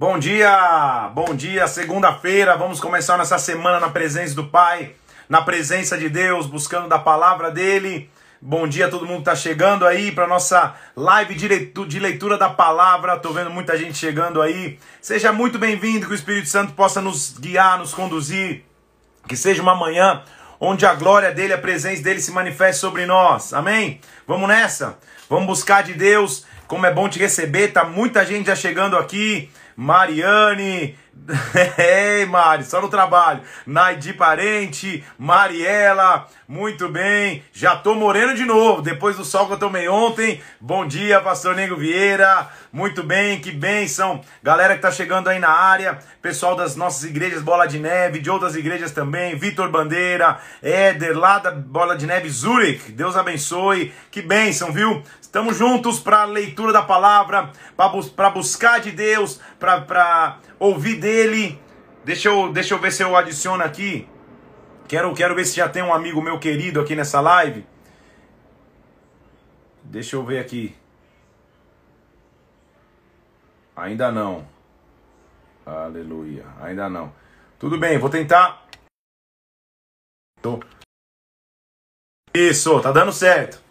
Bom dia, bom dia, segunda-feira. Vamos começar nessa semana na presença do Pai, na presença de Deus, buscando da palavra dele. Bom dia todo mundo está chegando aí para nossa live de leitura da palavra. Tô vendo muita gente chegando aí. Seja muito bem-vindo, que o Espírito Santo possa nos guiar, nos conduzir. Que seja uma manhã onde a glória dele, a presença dele se manifeste sobre nós. Amém? Vamos nessa? Vamos buscar de Deus. Como é bom te receber. Tá muita gente já chegando aqui. Mariane, Ei, Mari, só no trabalho. Naidi Parente, Mariela, muito bem. Já tô moreno de novo, depois do sol que eu tomei ontem. Bom dia, Pastor Nego Vieira. Muito bem, que bênção. Galera que tá chegando aí na área, pessoal das nossas igrejas Bola de Neve, de outras igrejas também. Vitor Bandeira, Éder, lá da Bola de Neve, Zurich. Deus abençoe. Que bênção, viu? Estamos juntos para a leitura da palavra, para buscar de Deus, para ouvir dele. Deixa eu, deixa eu ver se eu adiciono aqui. Quero, quero ver se já tem um amigo meu querido aqui nessa live. Deixa eu ver aqui. Ainda não. Aleluia. Ainda não. Tudo bem, vou tentar. Tô. Isso, tá dando certo.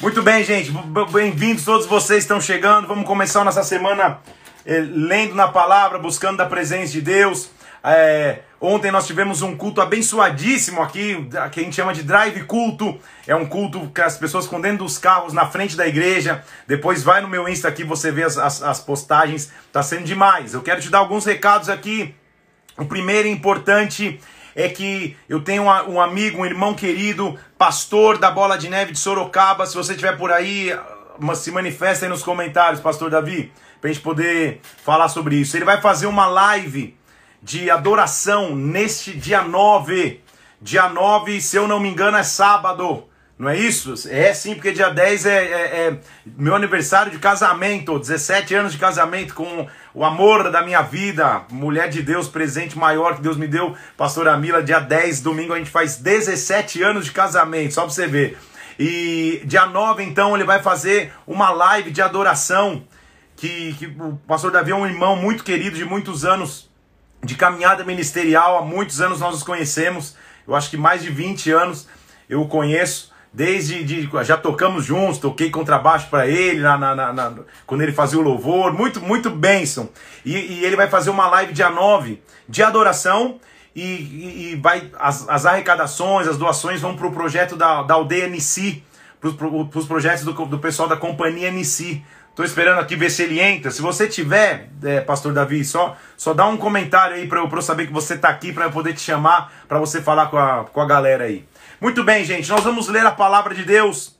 Muito bem, gente. Bem-vindos todos vocês estão chegando. Vamos começar nossa semana eh, lendo na palavra, buscando da presença de Deus. É, ontem nós tivemos um culto abençoadíssimo aqui, que a gente chama de drive culto. É um culto que as pessoas ficam dentro dos carros, na frente da igreja. Depois vai no meu Insta aqui, você vê as, as, as postagens. Tá sendo demais. Eu quero te dar alguns recados aqui. O primeiro importante é que eu tenho um amigo, um irmão querido, pastor da Bola de Neve de Sorocaba. Se você estiver por aí, se manifesta aí nos comentários, pastor Davi para a gente poder falar sobre isso. Ele vai fazer uma live de adoração neste dia 9. Dia 9, se eu não me engano, é sábado. Não é isso? É sim, porque dia 10 é, é, é, meu aniversário de casamento, 17 anos de casamento com o amor da minha vida, mulher de Deus, presente maior que Deus me deu, pastora Mila, dia 10, domingo a gente faz 17 anos de casamento, só pra você ver. E dia 9, então, ele vai fazer uma live de adoração que, que o pastor Davi é um irmão muito querido de muitos anos de caminhada ministerial, há muitos anos nós nos conhecemos, eu acho que mais de 20 anos eu o conheço, desde de, já tocamos juntos, toquei contrabaixo para ele na, na, na, quando ele fazia o louvor, muito, muito bênção. E, e, ele vai fazer uma live dia 9 de adoração e, e, e vai as, as, arrecadações, as doações vão para o projeto da, da aldeia NC, para os projetos do, do pessoal da companhia NC. Tô esperando aqui ver se ele entra. Se você tiver, é, Pastor Davi, só, só dá um comentário aí para eu, eu saber que você tá aqui, para eu poder te chamar, para você falar com a, com a galera aí. Muito bem, gente, nós vamos ler a palavra de Deus.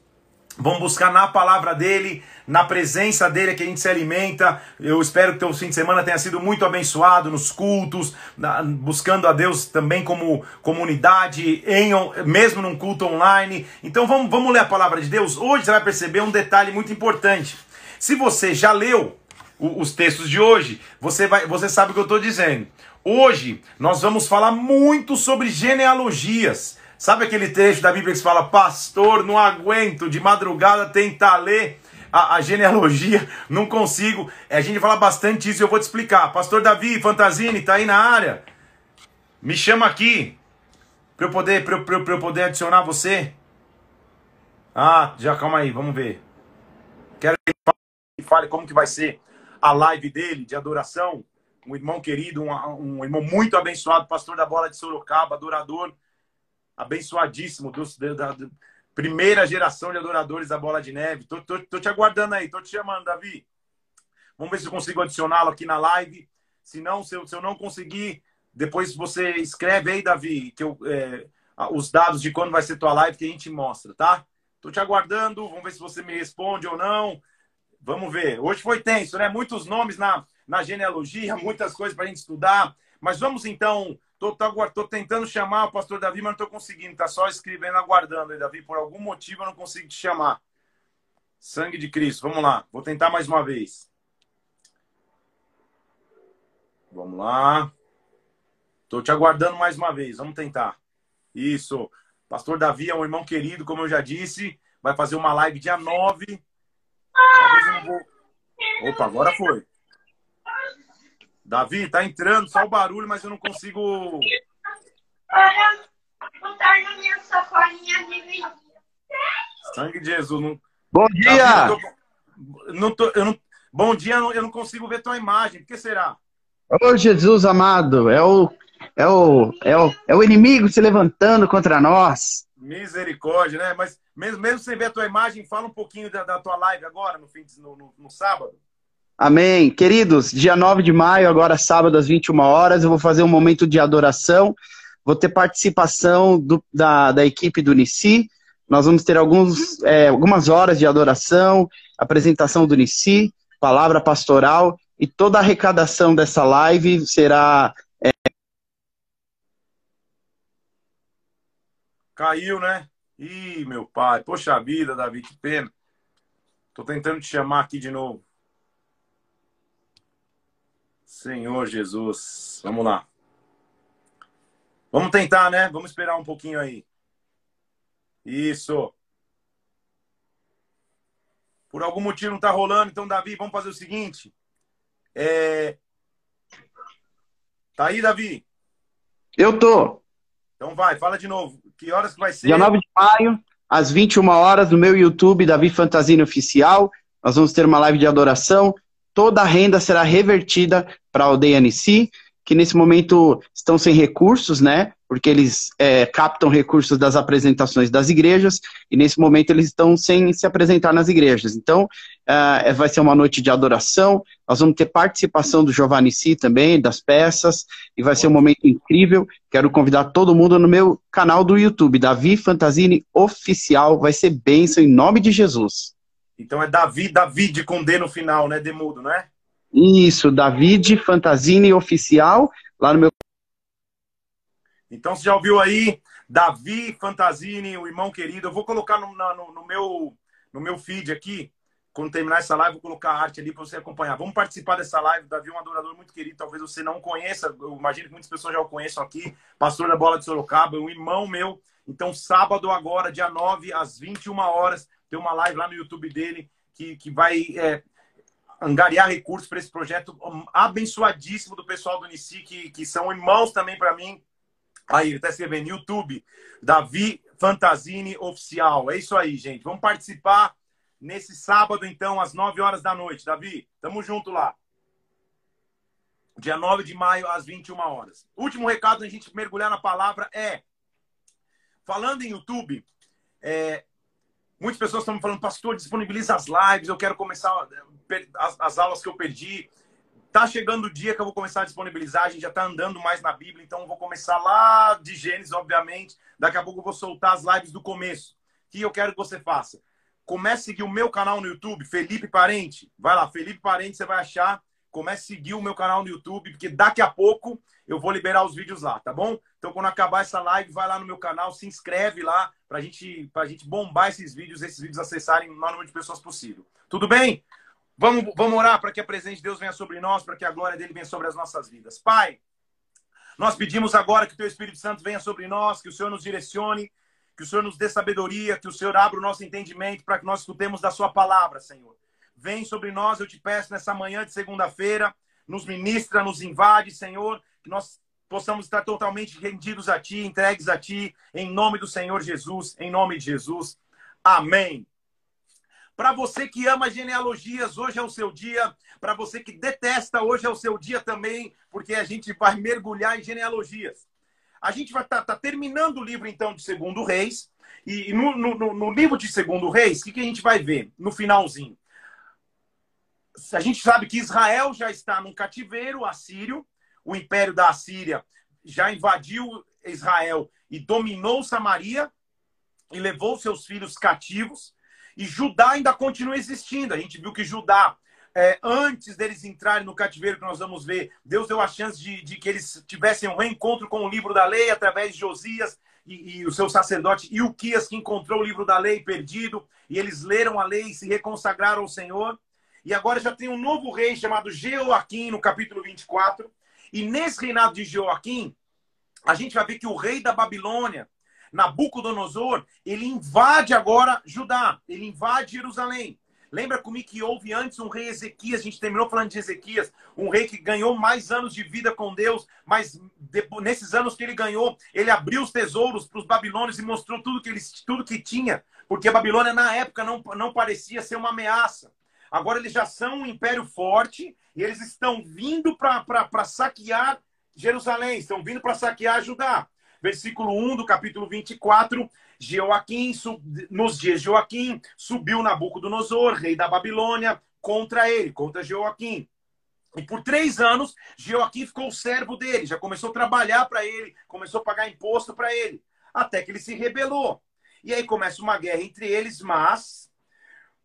Vamos buscar na palavra dele, na presença dele que a gente se alimenta. Eu espero que teu fim de semana tenha sido muito abençoado nos cultos, na, buscando a Deus também como comunidade, em, mesmo num culto online. Então vamos, vamos ler a palavra de Deus. Hoje você vai perceber um detalhe muito importante. Se você já leu os textos de hoje, você, vai, você sabe o que eu estou dizendo. Hoje nós vamos falar muito sobre genealogias. Sabe aquele trecho da Bíblia que fala, pastor, não aguento, de madrugada tentar ler a, a, genealogia, não consigo. A gente fala bastante isso e eu vou te explicar. Pastor Davi, Fantasini, tá aí na área? Me chama aqui para eu poder, eu, eu, eu poder adicionar você. Ah, já calma aí, vamos ver. Quero que ele fale como que vai ser a live dele de adoração. Um irmão querido, um, um irmão muito abençoado, pastor da bola de Sorocaba, adorador, abençoadíssimo, do, da, da, primeira geração de adoradores da bola de neve. Tô, tô, tô te aguardando aí, tô te chamando, Davi. Vamos ver se eu consigo adicioná-lo aqui na live. Se não, se eu, se eu não conseguir, depois você escreve aí, Davi, que eu, é, os dados de quando vai ser tua live que a gente mostra, tá? Tô te aguardando, vamos ver se você me responde ou não. Vamos ver. Hoje foi tenso, né? Muitos nomes na, na genealogia, muitas coisas para a gente estudar. Mas vamos então. Tô, tô, tô, tentando chamar o pastor Davi, mas não estou conseguindo. Tá só escrevendo, aguardando aí, Davi. Por algum motivo eu não consigo te chamar. Sangue de Cristo. Vamos lá. Vou tentar mais uma vez. Vamos lá. Estou te aguardando mais uma vez. Vamos tentar. Isso. Pastor Davi é um irmão querido, como eu já disse. Vai fazer uma live dia 9 Talvez eu não vou. Opa, agora foi. Davi, tá entrando, só o barulho, mas eu não consigo. Para botar na minha sacolinha de. Sangue de Jesus. Não... Bom Davi, dia! eu tô- não tô- eu não- Bom dia, eu não- eu não consigo ver tua imagem. Por que será? Ô Jesus amado, é o, é, o, é, o, é o inimigo se levantando contra nós. Misericórdia, né? Mas mesmo, mesmo sem ver a tua imagem, fala um pouquinho da, da tua live agora, no, fim de- no, no- no sábado. Amém. Queridos, dia 9 de maio, agora sábado às 21 horas, eu vou fazer um momento de adoração. Vou ter participação do- da, da equipe do Nici. Nós vamos ter alguns, é, algumas horas de adoração, apresentação do Nici, palavra pastoral e toda a arrecadação dessa live será Caiu, né? Ih, meu pai. Poxa vida, Davi, que pena. Tô tentando te chamar aqui de novo. Senhor Jesus. Vamos lá. Vamos tentar, né? Vamos esperar um pouquinho aí. Isso. Por algum motivo não tá rolando, então, Davi, vamos fazer o seguinte. É... Tá aí, Davi? Eu tô. Então vai, fala de novo. Que horas que vai ser? Dia 9 de maio, às 21 horas, no meu YouTube, Davi Fantasini Oficial. Nós vamos ter uma live de adoração. Toda a renda será revertida para a aldeia que nesse momento estão sem recursos, né? Porque eles é, captam recursos das apresentações das igrejas, e nesse momento eles estão sem se apresentar nas igrejas. Então, ah, vai ser uma noite de adoração. Nós vamos ter participação do Giovanni Si também, das peças, e vai ser um momento incrível. Quero convidar todo mundo no meu canal do YouTube, Davi Fantasini Oficial. Vai ser bênção em nome de Jesus. Então é Davi, David com D no final, né? Demudo, não é? Isso, David Fantasini Oficial, lá no meu. Então você já ouviu aí, Davi Fantasini, o irmão querido. Eu vou colocar no, no- no meu, no meu feed aqui. Quando terminar essa live, vou colocar a arte ali para você acompanhar. Vamos participar dessa live. Davi é um adorador muito querido. Talvez você não conheça. Eu imagino que muitas pessoas já o conheçam aqui. Pastor da Bola de Sorocaba, um irmão meu. Então, sábado agora, dia 9, às 21 horas, tem uma live lá no YouTube dele que, que vai é, angariar recursos para esse projeto abençoadíssimo do pessoal do Unici, que, que são irmãos também para mim. Aí, ele está escrevendo YouTube, Davi Fantasini Oficial. É isso aí, gente. Vamos participar nesse sábado, então, às 9 horas da noite. Davi, tamo junto lá. Dia 9 de maio, às 21 horas. Último recado, a gente mergulhar na palavra é. Falando em YouTube, é, muitas pessoas estão me falando, pastor, disponibiliza as lives, eu quero começar as, as aulas que eu perdi. Tá chegando o dia que eu vou começar a disponibilizar, a gente já tá andando mais na Bíblia, então eu vou começar lá de Gênesis, obviamente. Daqui a pouco eu vou soltar as lives do começo. O que eu quero que você faça? Comece a seguir o meu canal no YouTube, Felipe Parente. Vai lá, Felipe Parente, você vai achar. Comece a seguir o meu canal no YouTube, porque daqui a pouco eu vou liberar os vídeos lá, tá bom? Então, quando acabar essa live, vai lá no meu canal, se inscreve lá pra gente, pra gente bombar esses vídeos, esses vídeos acessarem o maior número de pessoas possível. Tudo bem? Vamos, vamos orar para que a presença de Deus venha sobre nós, para que a glória dele venha sobre as nossas vidas. Pai, nós pedimos agora que o teu Espírito Santo venha sobre nós, que o Senhor nos direcione, que o Senhor nos dê sabedoria, que o Senhor abra o nosso entendimento para que nós escutemos da sua palavra, Senhor. Vem sobre nós, eu te peço nessa manhã de segunda-feira, nos ministra, nos invade, Senhor, que nós possamos estar totalmente rendidos a ti, entregues a ti, em nome do Senhor Jesus, em nome de Jesus. Amém. Para você que ama genealogias, hoje é o seu dia. Para você que detesta, hoje é o seu dia também, porque a gente vai mergulhar em genealogias. A gente vai estar tá, tá terminando o livro, então, de Segundo Reis. E no, no, no livro de Segundo Reis, o que, que a gente vai ver no finalzinho? A gente sabe que Israel já está num cativeiro assírio. O império da Assíria já invadiu Israel e dominou Samaria e levou seus filhos cativos. E Judá ainda continua existindo. A gente viu que Judá, é, antes deles entrarem no cativeiro, que nós vamos ver, Deus deu a chance de, de que eles tivessem um reencontro com o livro da lei através de Josias e, e o seu sacerdote Ilquias, que encontrou o livro da lei perdido. E eles leram a lei e se reconsagraram ao Senhor. E agora já tem um novo rei chamado Jeoaquim, no capítulo 24. E nesse reinado de Jeoaquim, a gente vai ver que o rei da Babilônia, Nabucodonosor, ele invade agora Judá, ele invade Jerusalém. Lembra comigo que houve antes um rei Ezequias, a gente terminou falando de Ezequias, um rei que ganhou mais anos de vida com Deus, mas depois, nesses anos que ele ganhou, ele abriu os tesouros para os babilônios e mostrou tudo que, ele, tudo que tinha, porque a Babilônia na época não, não parecia ser uma ameaça. Agora eles já são um império forte e eles estão vindo para saquear Jerusalém, estão vindo para saquear Judá. Versículo 1 do capítulo 24, Joaquim, nos dias de Joaquim, subiu Nabucodonosor, rei da Babilônia, contra ele, contra Joaquim. E por três anos, Joaquim ficou servo dele, já começou a trabalhar para ele, começou a pagar imposto para ele, até que ele se rebelou. E aí começa uma guerra entre eles, mas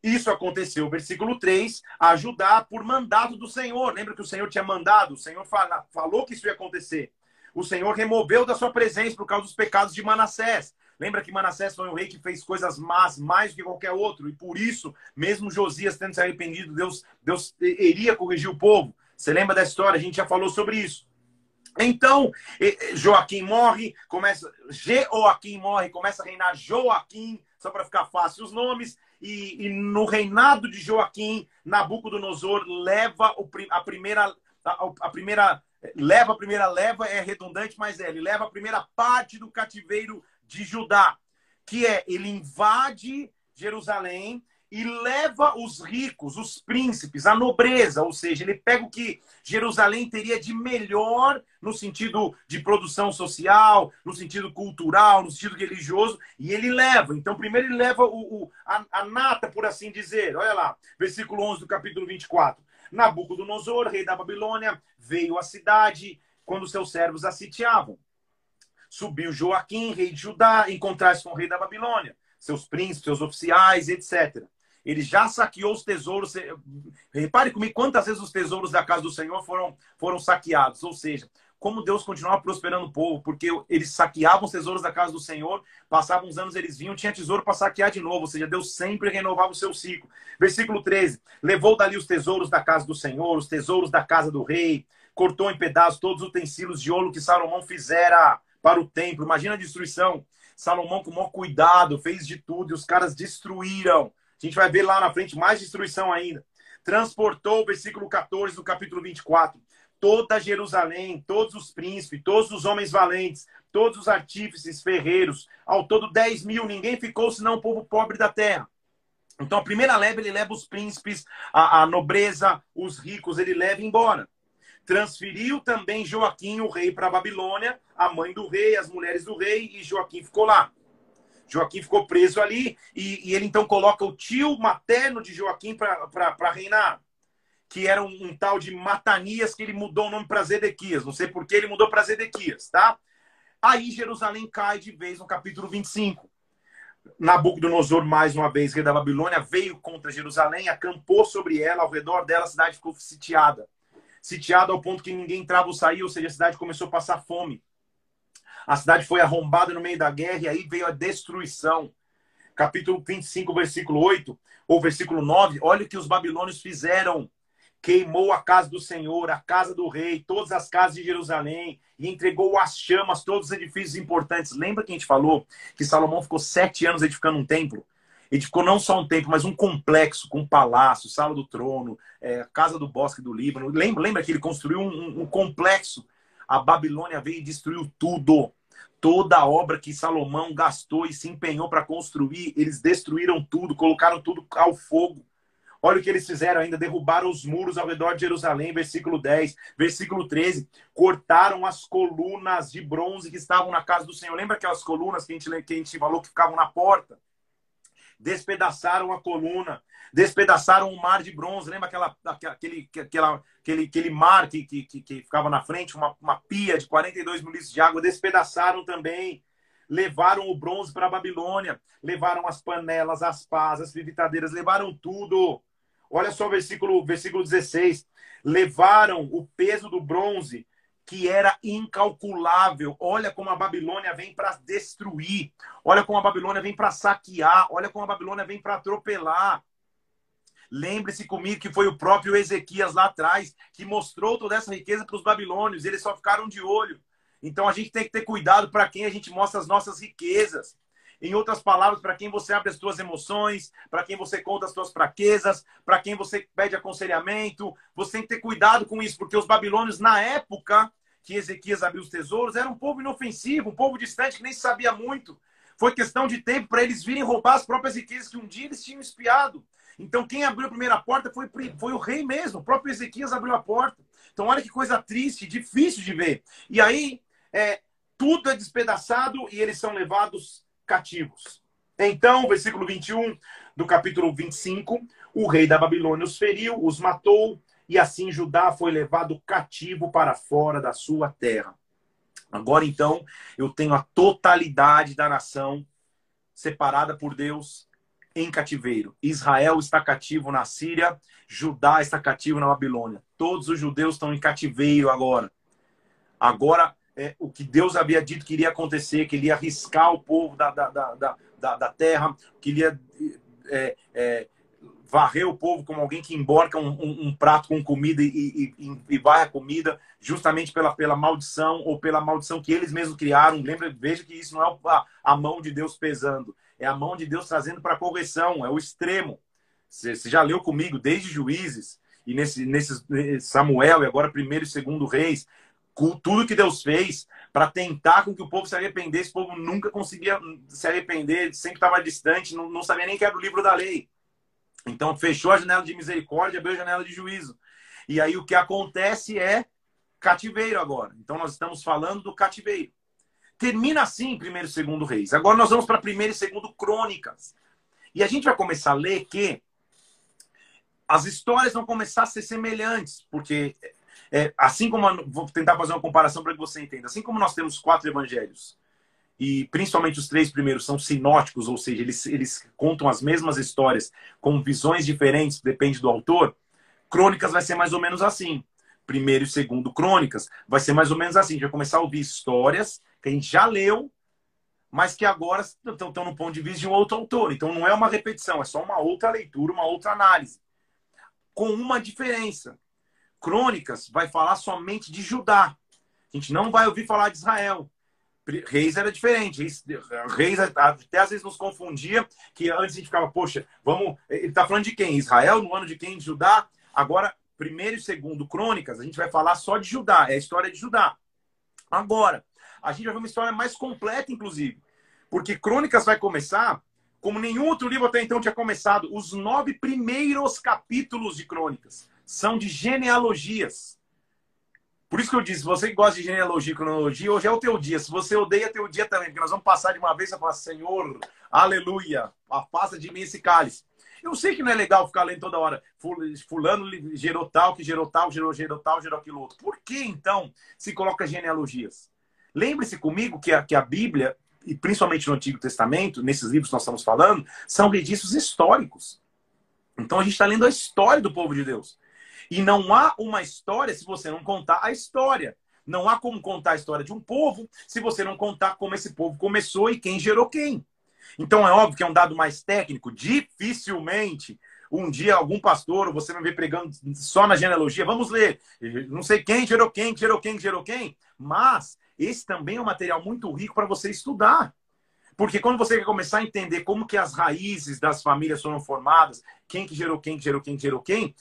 isso aconteceu, versículo 3, a Judá por mandato do Senhor. Lembra que o Senhor tinha mandado, o Senhor fala, falou que isso ia acontecer. O Senhor removeu da sua presença por causa dos pecados de Manassés. Lembra que Manassés foi um rei que fez coisas más mais do que qualquer outro, e por isso, mesmo Josias tendo se arrependido, Deus, Deus iria corrigir o povo. Você lembra da história? A gente já falou sobre isso. Então, Joaquim morre, começa. Joaquim morre, começa a reinar Joaquim, só para ficar fácil os nomes. E, e, no reinado de Joaquim, Nabucodonosor leva o, a primeira. A, a primeira leva a primeira leva, é redundante, mas é, ele leva a primeira parte do cativeiro de Judá, que é ele invade Jerusalém e leva os ricos, os príncipes, a nobreza, ou seja, ele pega o que Jerusalém teria de melhor no sentido de produção social, no sentido cultural, no sentido religioso, e ele leva. Então, primeiro ele leva o, o a, a, nata, por assim dizer. Olha lá, versículo 11 do capítulo 24. Nabucodonosor, rei da Babilônia, veio à cidade quando seus servos a sitiavam. Subiu Joaquim, rei de Judá, encontrar-se com o rei da Babilônia, seus príncipes, seus oficiais, etc. Ele já saqueou os tesouros. Repare comigo quantas vezes os tesouros da casa do Senhor foram, foram saqueados. Ou seja, como Deus continuava prosperando o povo, porque eles saqueavam os tesouros da casa do Senhor, passavam uns anos, eles vinham, tinha tesouro para saquear de novo, ou seja, Deus sempre renovava o seu ciclo. Versículo 13: Levou dali os tesouros da casa do Senhor, os tesouros da casa do rei, cortou em pedaços todos os utensílios de ouro que Salomão fizera para o templo. Imagina a destruição. Salomão, com o maior cuidado, fez de tudo e os caras destruíram. A gente vai ver lá na frente mais destruição ainda. Transportou, versículo 14 do capítulo 24, toda Jerusalém, todos os príncipes, todos os homens valentes, todos os artífices, ferreiros, ao todo 10 mil, ninguém ficou senão o povo pobre da terra. Então, a primeira leva, ele leva os príncipes, a, a nobreza, os ricos, ele leva embora. Transferiu também Joaquim, o rei, para a Babilônia, a mãe do rei, as mulheres do rei, e Joaquim ficou lá. Joaquim ficou preso ali e, e ele então coloca o tio materno de Joaquim para reinar, que era um, um, tal de Matanias, que ele mudou o nome para Zedequias. Não sei por que ele mudou para Zedequias, tá? Aí Jerusalém cai de vez no capítulo 25. Nabucodonosor, mais uma vez, rei da Babilônia, veio contra Jerusalém, acampou sobre ela, ao redor dela a cidade ficou sitiada. Sitiada ao ponto que ninguém entrava ou saía, ou seja, a cidade começou a passar fome. A cidade foi arrombada no meio da guerra e aí veio a destruição. Capítulo 25, versículo 8 ou versículo 9. Olha o que os babilônios fizeram. Queimou a casa do Senhor, a casa do rei, todas as casas de Jerusalém e entregou às chamas todos os edifícios importantes. Lembra que a gente falou que Salomão ficou sete anos edificando um templo? Edificou não só um templo, mas um complexo com palácio, sala do trono, é, casa do bosque do Líbano. Lembra, lembra que ele construiu um, um, um complexo a Babilônia veio e destruiu tudo. Toda a obra que Salomão gastou e se empenhou para construir, eles destruíram tudo, colocaram tudo ao fogo. Olha o que eles fizeram ainda, derrubaram os muros ao redor de Jerusalém, versículo 10, versículo 13, cortaram as colunas de bronze que estavam na casa do Senhor. Lembra aquelas colunas que a gente, que a gente falou que ficavam na porta? Despedaçaram a coluna, despedaçaram o mar de bronze. Lembra aquela, aquele, aquela, aquele, aquele mar que, que, que ficava na frente, uma, uma pia de 42 mil litros de água? Despedaçaram também. Levaram o bronze para a Babilônia, levaram as panelas, as pás, as fritadeiras, levaram tudo. Olha só o versículo, versículo 16. Levaram o peso do bronze que era incalculável. Olha como a Babilônia vem para destruir. Olha como a Babilônia vem para saquear. Olha como a Babilônia vem para atropelar. Lembre-se comigo que foi o próprio Ezequias lá atrás que mostrou toda essa riqueza para os babilônios. Eles só ficaram de olho. Então a gente tem que ter cuidado para quem a gente mostra as nossas riquezas. Em outras palavras, para quem você abre as suas emoções, para quem você conta as suas fraquezas, para quem você pede aconselhamento. Você tem que ter cuidado com isso, porque os babilônios, na época que Ezequias abriu os tesouros, era um povo inofensivo, um povo distante que nem sabia muito. Foi questão de tempo para eles virem roubar as próprias riquezas que um dia eles tinham espiado. Então, quem abriu a primeira porta foi, foi o rei mesmo, o próprio Ezequias abriu a porta. Então, olha que coisa triste, difícil de ver. E aí, é, tudo é despedaçado e eles são levados cativos. Então, versículo 21 do capítulo 25: o rei da Babilônia os feriu, os matou, e assim Judá foi levado cativo para fora da sua terra. Agora, então, eu tenho a totalidade da nação separada por Deus em cativeiro. Israel está cativo na Síria, Judá está cativo na Babilônia. Todos os judeus estão em cativeiro agora. Agora, é, o que Deus havia dito que iria acontecer, que ele ia arriscar o povo da, da, da, da, da terra, que ele ia é, é, varrer o povo como alguém que emborca um, um, um prato com comida e, e, e varre a comida, justamente pela, pela maldição ou pela maldição que eles mesmos criaram. Lembra, veja que isso não é a, a mão de Deus pesando, é a mão de Deus trazendo para correção, é o extremo. Você, já leu comigo desde Juízes e nesse, nesse Samuel e agora primeiro e segundo Reis, tudo que Deus fez para tentar com que o povo se arrependesse, o povo nunca conseguia se arrepender, sempre estava distante, não, não sabia nem que era o livro da lei. Então fechou a janela de misericórdia, abriu a janela de juízo. E aí o que acontece é cativeiro agora. Então nós estamos falando do cativeiro. Termina assim primeiro e segundo reis. Agora nós vamos para primeiro e segundo crônicas. E a gente vai começar a ler que as histórias vão começar a ser semelhantes, porque é, assim como vou tentar fazer uma comparação para que você entenda, assim como nós temos quatro evangelhos e principalmente os três primeiros são sinóticos, ou seja, eles, eles contam as mesmas histórias com visões diferentes, depende do autor. Crônicas vai ser mais ou menos assim. Primeiro e segundo Crônicas vai ser mais ou menos assim. A gente vai começar a ouvir histórias que a gente já leu, mas que agora estão, estão no ponto de vista de um outro autor. Então não é uma repetição, é só uma outra leitura, uma outra análise. Com uma diferença. Crônicas vai falar somente de Judá. A gente não vai ouvir falar de Israel. Reis era diferente. Reis, até às vezes nos confundia, que antes a gente ficava, poxa, vamos. Ele está falando de quem? Israel, no ano de quem? De Judá. Agora, primeiro e segundo Crônicas, a gente vai falar só de Judá, é a história de Judá. Agora, a gente vai ver uma história mais completa, inclusive. Porque Crônicas vai começar, como nenhum outro livro até então tinha começado, os nove primeiros capítulos de Crônicas são de genealogias. Por isso que eu disse, você que gosta de genealogia e cronologia, hoje é o teu dia. Se você odeia, é teu dia também, porque nós vamos passar de uma vez e falar, Senhor, aleluia, afasta de mim esse cálice. Eu sei que não é legal ficar lendo toda hora. Fulano gerou tal, que gerou tal, gerou, gerou tal, gerou aquilo outro. Por que, então, se coloca genealogias? Lembre-se comigo que a, que a Bíblia, e principalmente no Antigo Testamento, nesses livros que nós estamos falando, são registros históricos. Então a gente está lendo a história do povo de Deus. E não há uma história se você não contar a história. Não há como contar a história de um povo se você não contar como esse povo começou e quem gerou quem. Então é óbvio que é um dado mais técnico. Dificilmente um dia algum pastor, você vai ver pregando só na genealogia, vamos ler, não sei quem gerou quem, gerou quem, gerou quem, mas esse também é um material muito rico para você estudar. Porque quando você quer começar a entender como que as raízes das famílias foram formadas, quem que gerou quem, que gerou quem, que gerou quem,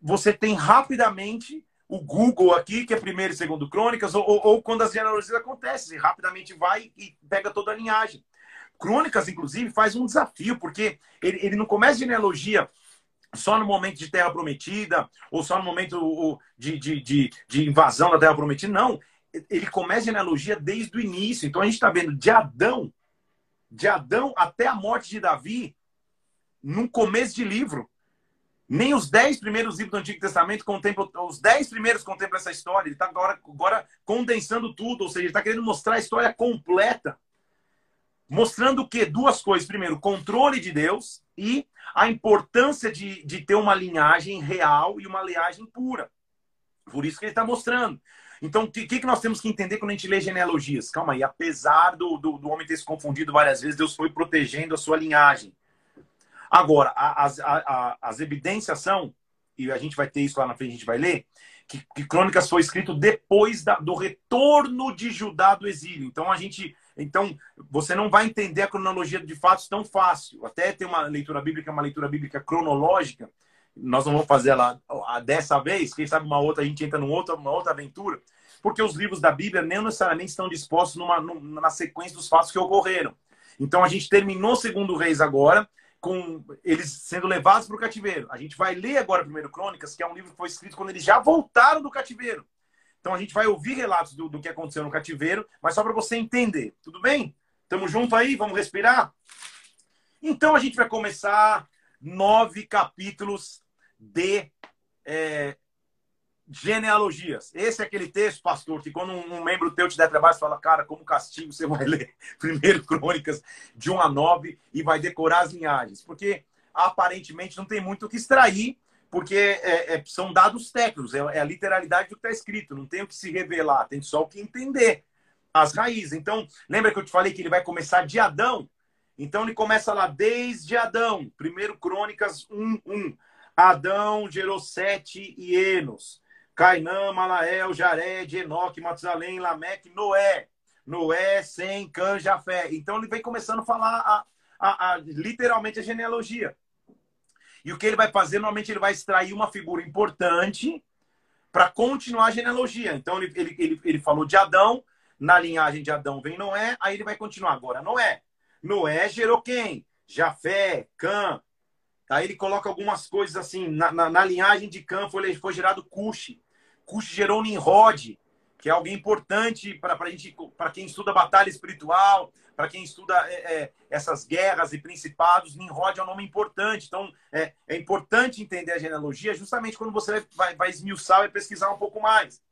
você tem rapidamente o Google aqui, que é primeiro e segundo crônicas, ou, ou, ou quando as genealogias acontecem, você rapidamente vai e pega toda a linhagem. Crônicas, inclusive, faz um desafio, porque ele, ele não começa genealogia só no momento de Terra Prometida, ou só no momento de, de, de, de invasão da Terra Prometida, não. Ele começa a genealogia desde o início. Então a gente está vendo de Adão, de Adão até a morte de Davi, num começo de livro. Nem os dez primeiros livros do Antigo Testamento contemplam, os dez primeiros contemplam essa história. Ele está agora, agora condensando tudo, ou seja, ele está querendo mostrar a história completa. Mostrando o quê? Duas coisas. Primeiro, controle de Deus e a importância de, de ter uma linhagem real e uma linhagem pura. Por isso que ele está mostrando. Então, o que, que nós temos que entender quando a gente lê genealogias? Calma aí, apesar do, do, do homem ter se confundido várias vezes, Deus foi protegendo a sua linhagem. Agora, as, as evidências são, e a gente vai ter isso lá na frente, a gente vai ler, que, que Crônicas foi escrito depois da, do retorno de Judá do exílio. Então, a gente Então, você não vai entender a cronologia de fatos tão fácil. Até tem uma leitura bíblica, uma leitura bíblica cronológica. Nós não vamos fazer ela dessa vez. Quem sabe uma outra, a gente entra numa outra, uma outra aventura. Porque os livros da Bíblia nem necessariamente estão dispostos numa, numa, na sequência dos fatos que ocorreram. Então, a gente terminou segundo Reis agora, com eles sendo levados para o cativeiro. A gente vai ler agora Primeiro Crônicas, que é um livro que foi escrito quando eles já voltaram do cativeiro. Então a gente vai ouvir relatos do, do que aconteceu no cativeiro, mas só para você entender. Tudo bem? Tamo junto aí? Vamos respirar? Então a gente vai começar nove capítulos de é, genealogias. Esse é aquele texto, pastor, que quando um, membro teu te der trabalho, você fala, cara, como castigo, você vai ler primeiro Crônicas de 1 a 9 e vai decorar as linhagens. Porque aparentemente não tem muito o que extrair, porque é, é, são dados técnicos, é, é, a literalidade do que está escrito, não tem o que se revelar, tem só o que entender as raízes. Então, lembra que eu te falei que ele vai começar de Adão? Então ele começa lá desde Adão, primeiro Crônicas 1, 1. Adão gerou Sete e Enos. Cainã, Malael, Jared, Enoque, Matusalém, Lameque, Noé. Noé, Sem, Cã, Jafé. Então ele vem começando a falar a, a, a, literalmente a genealogia. E o que ele vai fazer? Normalmente ele vai extrair uma figura importante para continuar a genealogia. Então ele, ele, ele, ele falou de Adão, na linhagem de Adão vem Noé, aí ele vai continuar agora. Noé. Noé gerou quem? Jafé, Cã. Aí ele coloca algumas coisas assim. Na, na, na linhagem de Cã foi, foi gerado Cuxi. Cush gerou Nimrod, que é alguém importante para quem estuda batalha espiritual, para quem estuda é, é, essas guerras e principados. Nimrod é um nome importante. Então é, é importante entender a genealogia, justamente quando você vai, vai esmiuçar e pesquisar um pouco mais.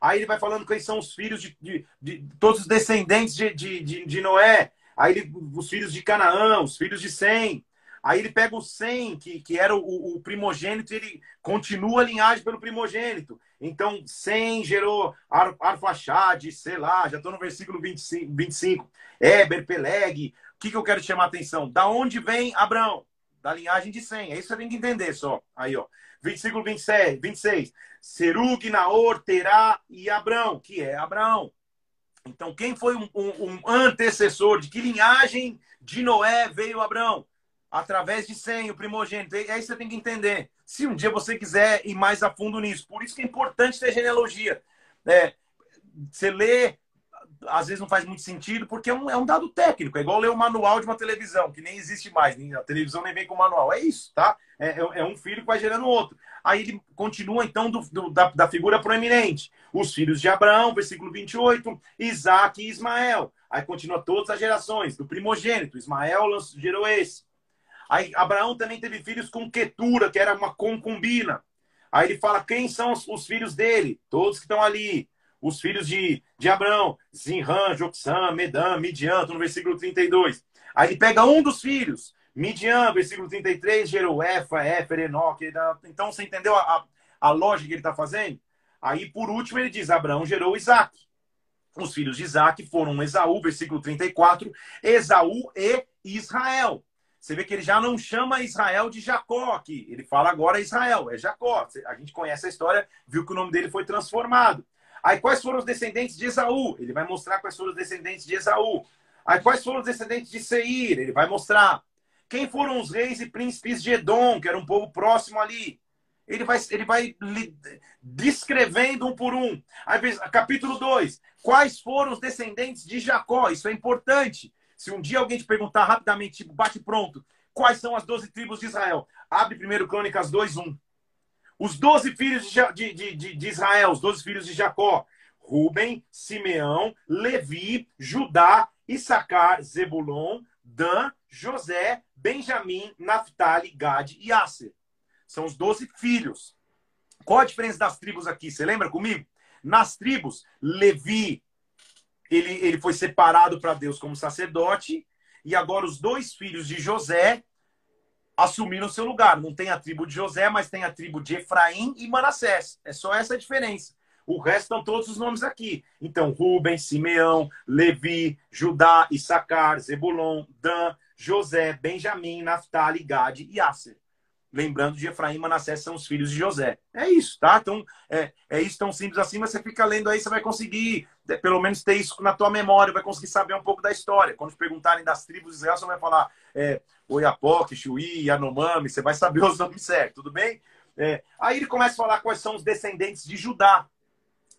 Aí ele vai falando quem são os filhos de, de, de todos os descendentes de, de, de, Noé. Aí ele, os filhos de Canaã, os filhos de Sem. Aí ele pega o Sem, que, que era o, o primogênito, e ele continua a linhagem pelo primogênito. Então, Sem gerou Ar, sei lá, já estou no versículo 25, 25. Eber, Peleg. O que, que eu quero chamar a atenção? Da onde vem Abraão? Da linhagem de Sem. É isso que você tem que entender só. Aí, ó. Versículo 27, 26. Serug, Naor, Terá e Abrão, que é Abraão. Então, quem foi um, um, um, antecessor? De que linhagem de Noé veio Abraão? Através de Sem, o primogênito. Aí você tem que entender. Se um dia você quiser ir mais a fundo nisso. Por isso que é importante ter genealogia. É, você lê, às vezes não faz muito sentido, porque é um, é um dado técnico. É igual ler o manual de uma televisão, que nem existe mais. A televisão nem vem com manual. É isso, tá? É, é, é um filho que vai gerando outro. Aí ele continua, então, do, do, da, da figura proeminente. Os filhos de Abraão, versículo 28, Isaac e Ismael. Aí continua todas as gerações, do primogênito. Ismael gerou esse. Aí Abraão também teve filhos com Ketura, que era uma concubina. Aí ele fala quem são os, os filhos dele, todos que estão ali. Os filhos de, de Abraão, Zinran, Joxã, Medam, Midian, no versículo 32. Aí ele pega um dos filhos, Midian, versículo 33, gerou Efa, Éfer, Enoque. Então você entendeu a, a, a lógica que ele está fazendo? Aí por último ele diz: Abraão gerou Isaac. Os filhos de Isaac foram Esaú, versículo 34, Esaú e Israel. Você vê que ele já não chama Israel de Jacó aqui. Ele fala agora Israel, é Jacó. A gente conhece a história, viu que o nome dele foi transformado. Aí quais foram os descendentes de Esaú? Ele vai mostrar quais foram os descendentes de Esaú. Aí quais foram os descendentes de Seir? Ele vai mostrar. Quem foram os reis e príncipes de Edom, que era um povo próximo ali? Ele vai, ele vai descrevendo um por um. Aí, capítulo 2. Quais foram os descendentes de Jacó? Isso é importante. Se um dia alguém te perguntar rapidamente, tipo, bate pronto, quais são as 12 tribos de Israel? Abre primeiro Crônicas 2, 1. Os 12 filhos de, de, de, de Israel, os 12 filhos de Jacó. Ruben, Simeão, Levi, Judá, Issacar, Zebulon, Dan, José, Benjamim, Naphtali, Gad e Asser. São os 12 filhos. Qual a diferença das tribos aqui? Você lembra comigo? Nas tribos, Levi, ele, ele foi separado para Deus como sacerdote, e agora os dois filhos de José assumiram seu lugar. Não tem a tribo de José, mas tem a tribo de Efraim e Manassés. É só essa a diferença. O resto estão todos os nomes aqui. Então, Rubem, Simeão, Levi, Judá, Issacar, Zebulon, Dan, José, Benjamim, Naftali, Gade e Asser. lembrando de Efraim e Manassés são os filhos de José. É isso, tá? Então, é, é isso tão simples assim, mas você fica lendo aí, você vai conseguir, pelo menos, ter isso na tua memória, vai conseguir saber um pouco da história. Quando te perguntarem das tribos de Israel, você vai falar é, Oiapoque, Chuí, Yanomami, você vai saber os nomes certos, tudo bem? É, aí ele começa a falar quais são os descendentes de Judá.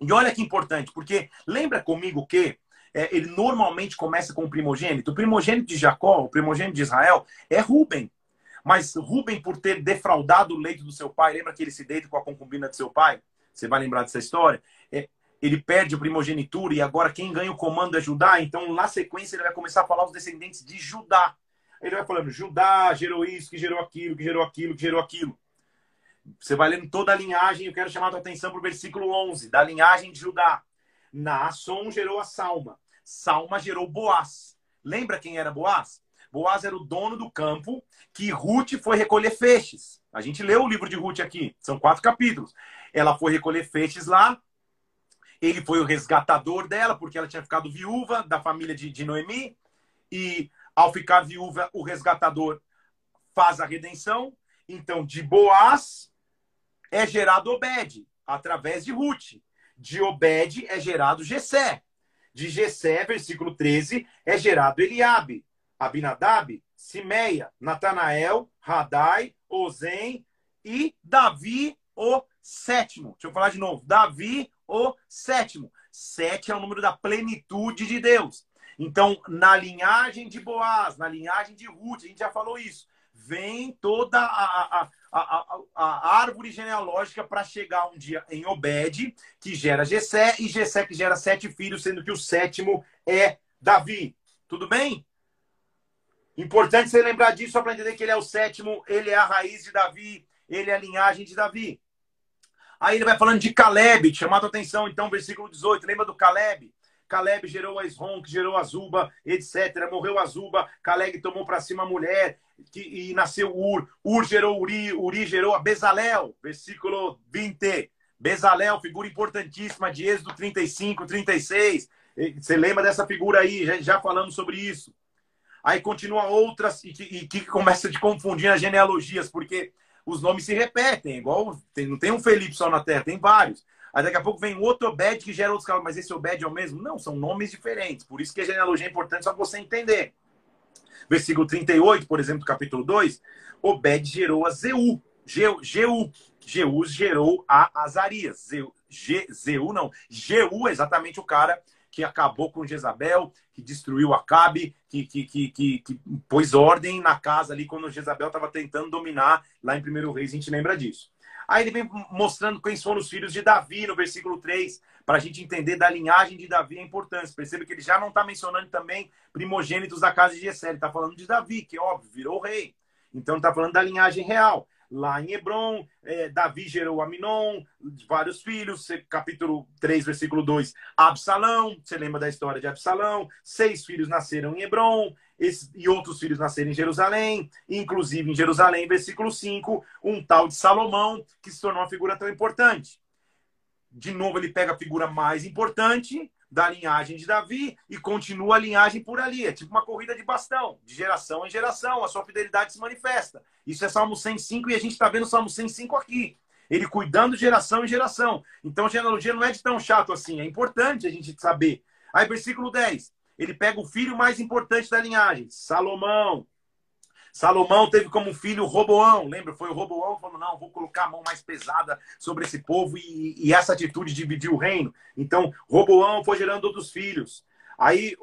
E olha que importante, porque lembra comigo que é, ele normalmente começa com o primogênito. O primogênito de Jacó, o primogênito de Israel, é Rubem. Mas Rubem, por ter defraudado o leito do seu pai, lembra que ele se deita com a concubina de seu pai? Você vai lembrar dessa história? É, ele perde a primogenitura e agora quem ganha o comando é Judá. Então, na sequência, ele vai começar a falar os descendentes de Judá. Ele vai falando: Judá gerou isso, que gerou aquilo, que gerou aquilo, que gerou aquilo. Você vai lendo toda a linhagem. Eu quero chamar a tua atenção para o versículo 11, da linhagem de Judá. Naasson gerou a Salma. Salma gerou Boaz. Lembra quem era Boaz? Boaz era o dono do campo que Ruth foi recolher feixes. A gente leu o livro de Ruth aqui, são quatro capítulos. Ela foi recolher feixes lá. Ele foi o resgatador dela, porque ela tinha ficado viúva da família de, de Noemi. E ao ficar viúva, o resgatador faz a redenção. Então, de Boaz é gerado Obed, através de Ruth. De Obed é gerado Gesé. De Gesé, versículo 13, é gerado Eliabe. Abinadab, Simeia, Natanael, Radai, Ozem e Davi, o sétimo. Deixa eu falar de novo. Davi, o sétimo. Sete é o número da plenitude de Deus. Então, na linhagem de Boaz, na linhagem de Ruth, a gente já falou isso, vem toda a, a, a, a, árvore genealógica para chegar um dia em Obed, que gera Gessé, e Gessé que gera sete filhos, sendo que o sétimo é Davi. Tudo bem? Importante você lembrar disso para entender que ele é o sétimo, ele é a raiz de Davi, ele é a linhagem de Davi. Aí ele vai falando de Caleb, chamado a atenção, então, versículo 18. Lembra do Caleb? Caleb gerou a Esron, que gerou a Zuba, etc. Morreu a Zuba, Caleb tomou para cima a mulher que, e nasceu Ur. Ur gerou Uri, Uri gerou a Bezalel, versículo 20. Bezalel, figura importantíssima de Êxodo 35, 36. Você lembra dessa figura aí? Já, já falamos sobre isso. Aí continua outras e que, e que começa a te confundir as genealogias, porque os nomes se repetem, igual tem, não tem um Felipe só na Terra, tem vários. Aí daqui a pouco vem outro Obed que gera outros caras, mas esse Obed é o mesmo? Não, são nomes diferentes. Por isso que a genealogia é importante só você entender. Versículo 38, por exemplo, do capítulo 2, Obed gerou a Zeu. Geu, Geu. Jeus gerou a Azarias. Zeu, Ge, Zeu não. Geu é exatamente o cara que acabou com Jezabel, que destruiu Acabe, que, que, que, que, que pôs ordem na casa ali quando Jezabel estava tentando dominar lá em 1 Reis, a gente lembra disso. Aí ele vem mostrando quem foram os filhos de Davi no versículo 3, para a gente entender da linhagem de Davi a importância. Percebe que ele já não está mencionando também primogênitos da casa de Jessé, ele está falando de Davi, que óbvio, virou rei. Então está falando da linhagem real lá em Hebron, é, Davi gerou Aminon, vários filhos, capítulo 3, versículo 2, Absalão, você lembra da história de Absalão, seis filhos nasceram em Hebron, e outros filhos nasceram em Jerusalém, inclusive em Jerusalém, versículo 5, um tal de Salomão, que se tornou uma figura tão importante. De novo, ele pega a figura mais importante, da linhagem de Davi e continua a linhagem por ali. É tipo uma corrida de bastão, de geração em geração, a sua fidelidade se manifesta. Isso é Salmo 105 e a gente está vendo o Salmo 105 aqui. Ele cuidando de geração em geração. Então a genealogia não é de tão chato assim, é importante a gente saber. Aí, versículo 10. Ele pega o filho mais importante da linhagem, Salomão. Salomão teve como filho Roboão, lembra? Foi o Roboão falou: não, vou colocar a mão mais pesada sobre esse povo e, e essa atitude dividiu o reino. Então, Roboão foi gerando outros filhos. Aí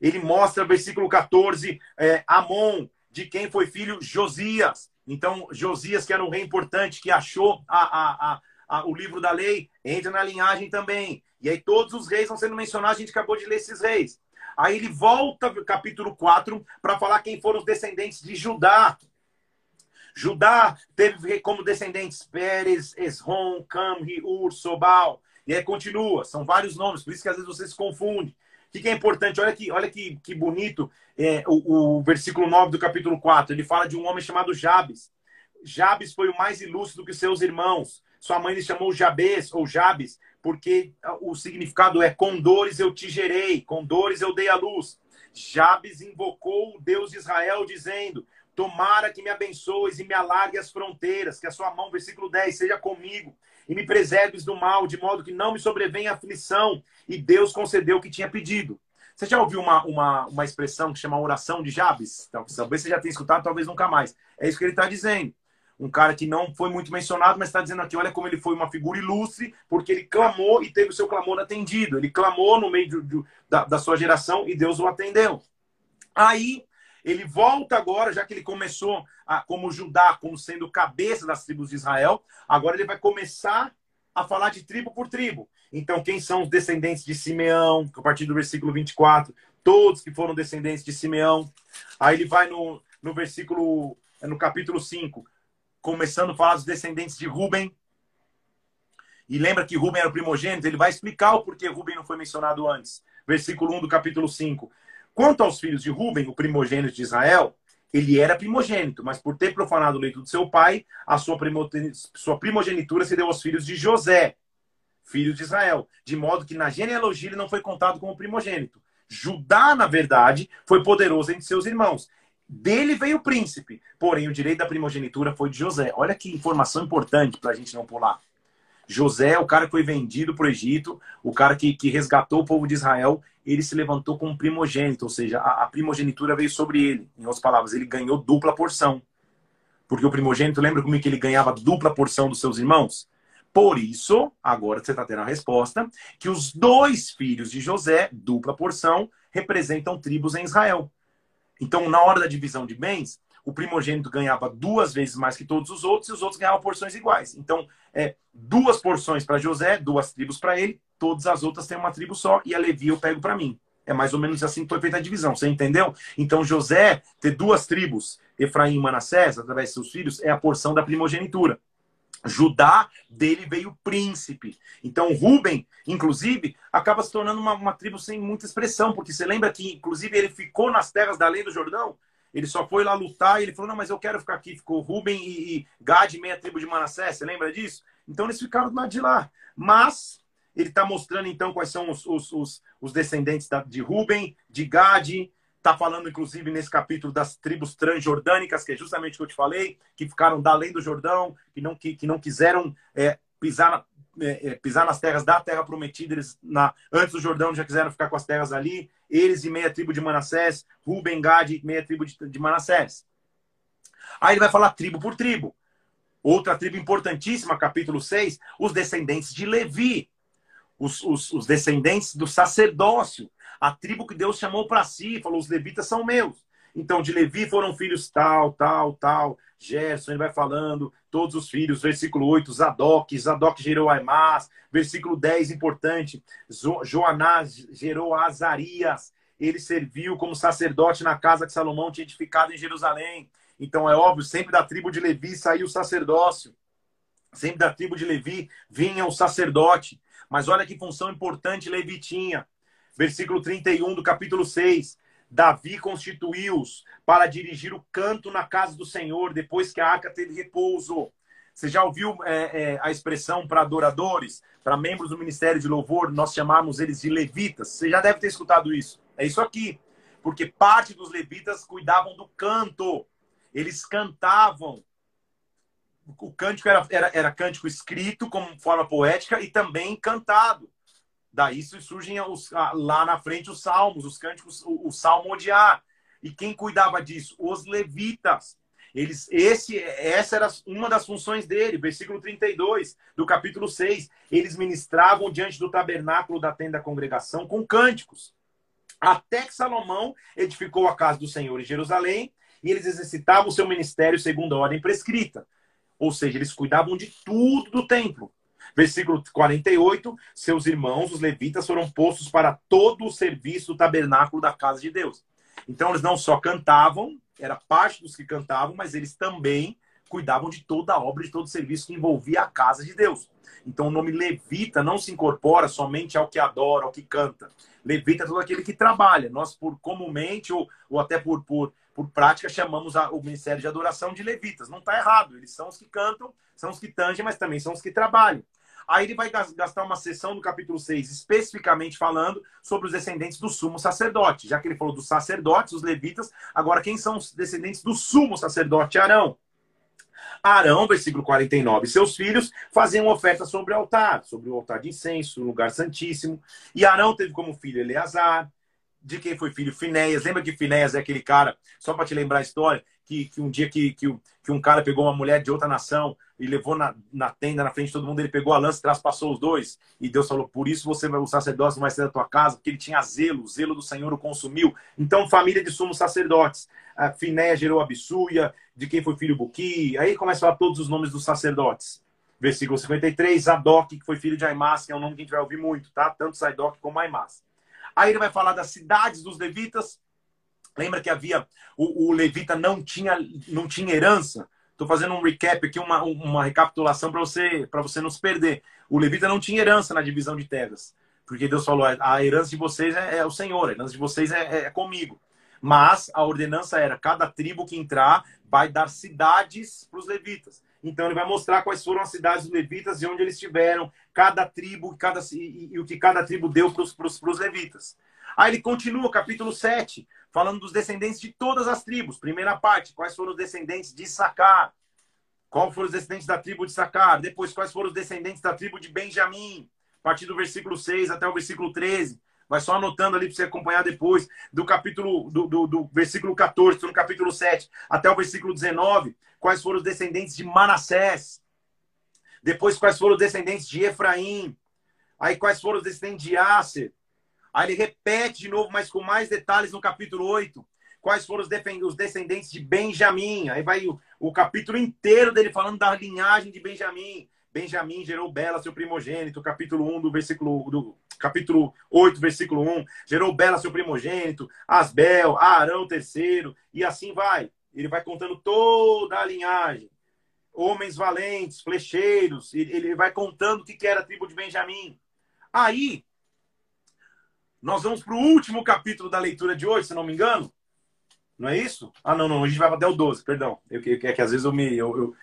ele mostra, versículo 14, é, Amon, de quem foi filho Josias. Então, Josias, que era um rei importante, que achou a, a, a, o livro da lei, entra na linhagem também. E aí todos os reis vão sendo mencionados, a gente acabou de ler esses reis. Aí ele volta capítulo 4 para falar quem foram os descendentes de Judá. Judá teve como descendentes Pérez, Esrom, Camri, Ur, Sobal. E aí continua, são vários nomes, por isso que às vezes você se confunde. O que, que é importante? Olha que, olha que, que bonito é, o, o versículo 9 do capítulo 4. Ele fala de um homem chamado Jabes. Jabes foi o mais ilustre do que seus irmãos. Sua mãe lhe chamou Jabes ou Jabes, porque o significado é com dores eu te gerei, com dores eu dei a luz. Jabes invocou o Deus de Israel, dizendo: Tomara que me abençoes e me alargue as fronteiras, que a sua mão, versículo 10, seja comigo e me preserves do mal, de modo que não me sobrevenha aflição. E Deus concedeu o que tinha pedido. Você já ouviu uma, uma, uma expressão que chama oração de Jabes? Talvez você já tenha escutado, talvez nunca mais. É isso que ele está dizendo. Um cara que não foi muito mencionado, mas está dizendo aqui: olha como ele foi uma figura ilustre, porque ele clamou e teve o seu clamor atendido. Ele clamou no meio de, de, da, da sua geração e Deus o atendeu. Aí ele volta agora, já que ele começou a, como Judá, como sendo cabeça das tribos de Israel, agora ele vai começar a falar de tribo por tribo. Então, quem são os descendentes de Simeão? A partir do versículo 24, todos que foram descendentes de Simeão. Aí ele vai no, no versículo, no capítulo 5, começando a falar dos descendentes de Ruben. E lembra que Ruben era o primogênito, ele vai explicar o porquê Ruben não foi mencionado antes. Versículo 1 do capítulo 5. Quanto aos filhos de Ruben, o primogênito de Israel, ele era primogênito, mas por ter profanado o leito do seu pai, a sua, sua primogenitura se deu aos filhos de José, filhos de Israel, de modo que na genealogia ele não foi contado como primogênito. Judá, na verdade, foi poderoso entre seus irmãos. Dele veio o príncipe, porém o direito da primogenitura foi de José. Olha que informação importante para a gente não pular. José, o cara que foi vendido para o Egito, o cara que, que resgatou o povo de Israel, ele se levantou como primogênito, ou seja, a, a primogenitura veio sobre ele. Em outras palavras, ele ganhou dupla porção. Porque o primogênito, lembra comigo que ele ganhava dupla porção dos seus irmãos? Por isso, agora você está tendo a resposta, que os dois filhos de José, dupla porção, representam tribos em Israel. Então, na hora da divisão de bens, o primogênito ganhava duas vezes mais que todos os outros e os outros ganhavam porções iguais. Então, é duas porções para José, duas tribos para ele, todas as outras têm uma tribo só e a Levi eu pego para mim. É mais ou menos assim que foi feita a divisão, você entendeu? Então, José ter duas tribos, Efraim e Manassés, através de seus filhos, é a porção da primogenitura. Judá, dele veio príncipe. Então, Ruben, inclusive, acaba se tornando uma, uma, tribo sem muita expressão, porque você lembra que, inclusive, ele ficou nas terras da lei do Jordão? Ele só foi lá lutar e ele falou: Não, mas eu quero ficar aqui. Ficou Ruben e, e Gad, meia tribo de Manassés. Você lembra disso? Então eles ficaram do lado de lá. Mas ele está mostrando então quais são os, os, os, descendentes da, de Ruben, de Gad. Está falando, inclusive, nesse capítulo das tribos transjordânicas, que é justamente o que eu te falei, que ficaram da além do Jordão, que não, que, que não quiseram é, pisar, é, é, pisar nas terras da terra prometida. Eles, na, antes do Jordão, já quiseram ficar com as terras ali eles e meia tribo de Manassés, Ruben, Gad e meia tribo de, de Manassés. Aí ele vai falar tribo por tribo. Outra tribo importantíssima, capítulo 6, os descendentes de Levi, os, os, os descendentes do sacerdócio, a tribo que Deus chamou para si, falou: os levitas são meus. Então, de Levi foram filhos tal, tal, tal. Gerson, ele vai falando, todos os filhos. Versículo 8, Zadok. Zadok gerou Aimás. Versículo 10, importante. Joanás gerou Azarias. Ele serviu como sacerdote na casa que Salomão tinha edificado em Jerusalém. Então, é óbvio, sempre da tribo de Levi saiu o sacerdócio. Sempre da tribo de Levi vinha o sacerdote. Mas olha que função importante Levi tinha. Versículo 31 do capítulo 6. Davi constituiu-os para dirigir o canto na casa do Senhor, depois que a arca teve repouso. Você já ouviu é, é, a expressão para adoradores, para membros do ministério de louvor, nós chamamos eles de levitas? Você já deve ter escutado isso. É isso aqui. Porque parte dos levitas cuidavam do canto. Eles cantavam. O cântico era, era, era cântico escrito como forma poética e também cantado. Daí surgem os, lá na frente os salmos, os cânticos, o, o salmo odiar. E quem cuidava disso? Os levitas. Eles, esse, essa era uma das funções dele, versículo 32 do capítulo 6. Eles ministravam diante do tabernáculo da tenda da congregação com cânticos. Até que Salomão edificou a casa do Senhor em Jerusalém e eles exercitavam o seu ministério segundo a ordem prescrita. Ou seja, eles cuidavam de tudo do templo. Versículo 48: Seus irmãos, os levitas, foram postos para todo o serviço do tabernáculo da casa de Deus. Então, eles não só cantavam, era parte dos que cantavam, mas eles também cuidavam de toda a obra, de todo o serviço que envolvia a casa de Deus. Então, o nome levita não se incorpora somente ao que adora, ao que canta. Levita é todo aquele que trabalha. Nós, por comumente, ou, ou até por, por, por prática, chamamos a, o ministério de adoração de levitas. Não está errado. Eles são os que cantam, são os que tangem, mas também são os que trabalham. Aí ele vai gastar uma sessão no capítulo 6, especificamente falando sobre os descendentes do sumo sacerdote. Já que ele falou dos sacerdotes, os levitas, agora quem são os descendentes do sumo sacerdote Arão? Arão, versículo 49, seus filhos faziam oferta sobre o altar, sobre o altar de incenso, lugar santíssimo. E Arão teve como filho Eleazar, de quem foi filho Finéias. Lembra que Finéias é aquele cara, só para te lembrar a história, que, que um dia que, que, que, um cara pegou uma mulher de outra nação e levou na, na tenda, na frente de todo mundo, ele pegou a lança traspassou os dois. E Deus falou, por isso você o sacerdócio vai ser da tua casa, porque ele tinha zelo, o zelo do Senhor o consumiu. Então, família de sumos sacerdotes. A Finéia gerou Abissuia, de quem foi filho Buqui. Aí começa a falar todos os nomes dos sacerdotes. Versículo 53, Zadok, que foi filho de Aimas, que é um nome que a gente vai ouvir muito, tá? Tanto Zadok como Aimas. Aí ele vai falar das cidades dos levitas. Lembra que havia o, o levita não tinha não tinha herança. Estou fazendo um recap aqui, uma, uma recapitulação para você você não se perder. O levita não tinha herança na divisão de terras, porque Deus falou: a herança de vocês é, é o Senhor, a herança de vocês é, é, é comigo. Mas a ordenança era: cada tribo que entrar vai dar cidades para os levitas. Então ele vai mostrar quais foram as cidades dos levitas e onde eles estiveram, cada tribo cada, e, e o que cada tribo deu para os levitas. Aí ele continua, capítulo 7, falando dos descendentes de todas as tribos. Primeira parte, quais foram os descendentes de Sacar? Qual foram os descendentes da tribo de Sacar? Depois, quais foram os descendentes da tribo de Benjamim? A partir do versículo 6 até o versículo 13. Vai só anotando ali para você acompanhar depois, do capítulo do, do, do versículo 14, no capítulo 7 até o versículo 19, quais foram os descendentes de Manassés. Depois, quais foram os descendentes de Efraim. Aí, quais foram os descendentes de Aser. Aí ele repete de novo, mas com mais detalhes no capítulo 8. Quais foram os descendentes de Benjamim. Aí vai o, o capítulo inteiro dele falando da linhagem de Benjamim. Benjamim gerou Bela, seu primogênito, capítulo 1 do versículo do capítulo 8, versículo 1, gerou Bela, seu primogênito, Asbel, Arão, terceiro, e assim vai. Ele vai contando toda a linhagem. Homens valentes, flecheiros, ele vai contando o que era a tribo de Benjamim. Aí, nós vamos para o último capítulo da leitura de hoje, se não me engano. Não é isso? Ah, não, não, a gente vai até o 12, perdão. É que, que às vezes eu me. Eu, eu...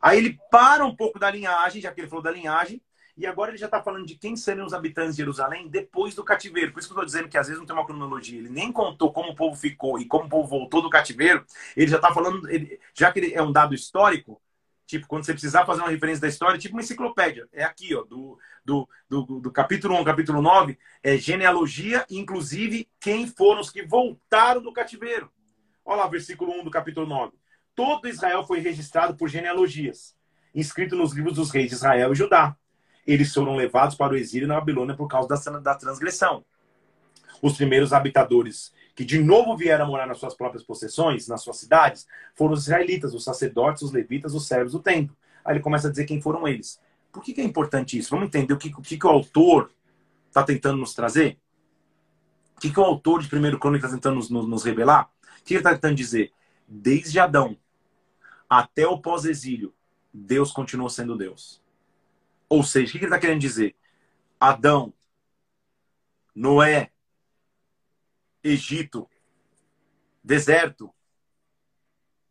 Aí ele para um pouco da linhagem, já que ele falou da linhagem, e agora ele já está falando de quem seriam os habitantes de Jerusalém depois do cativeiro. Por isso que eu estou dizendo que às vezes não tem uma cronologia. Ele nem contou como o povo ficou e como o povo voltou do cativeiro. Ele já está falando, ele, já que ele é um dado histórico, tipo, quando você precisar fazer uma referência da história, tipo uma enciclopédia. É aqui, ó, do, do, do, do capítulo 1 capítulo 9, é genealogia, inclusive quem foram os que voltaram do cativeiro. Olha lá, versículo 1 do capítulo 9. Todo Israel foi registrado por genealogias, inscrito nos livros dos reis de Israel e Judá eles foram levados para o exílio na Babilônia por causa da, da transgressão. Os primeiros habitadores que de novo vieram morar nas suas próprias possessões, nas suas cidades, foram os israelitas, os sacerdotes, os levitas, os servos do templo. Aí ele começa a dizer quem foram eles. Por que, que é importante isso? Vamos entender o que, o, que, que o autor está tentando nos trazer? O que, que o autor de Primeiro Crônica está tentando nos, nos, revelar? O que ele está tentando dizer? Desde Adão até o pós-exílio, Deus continua sendo Deus. Ou seja, o que ele está querendo dizer? Adão, Noé, Egito, deserto,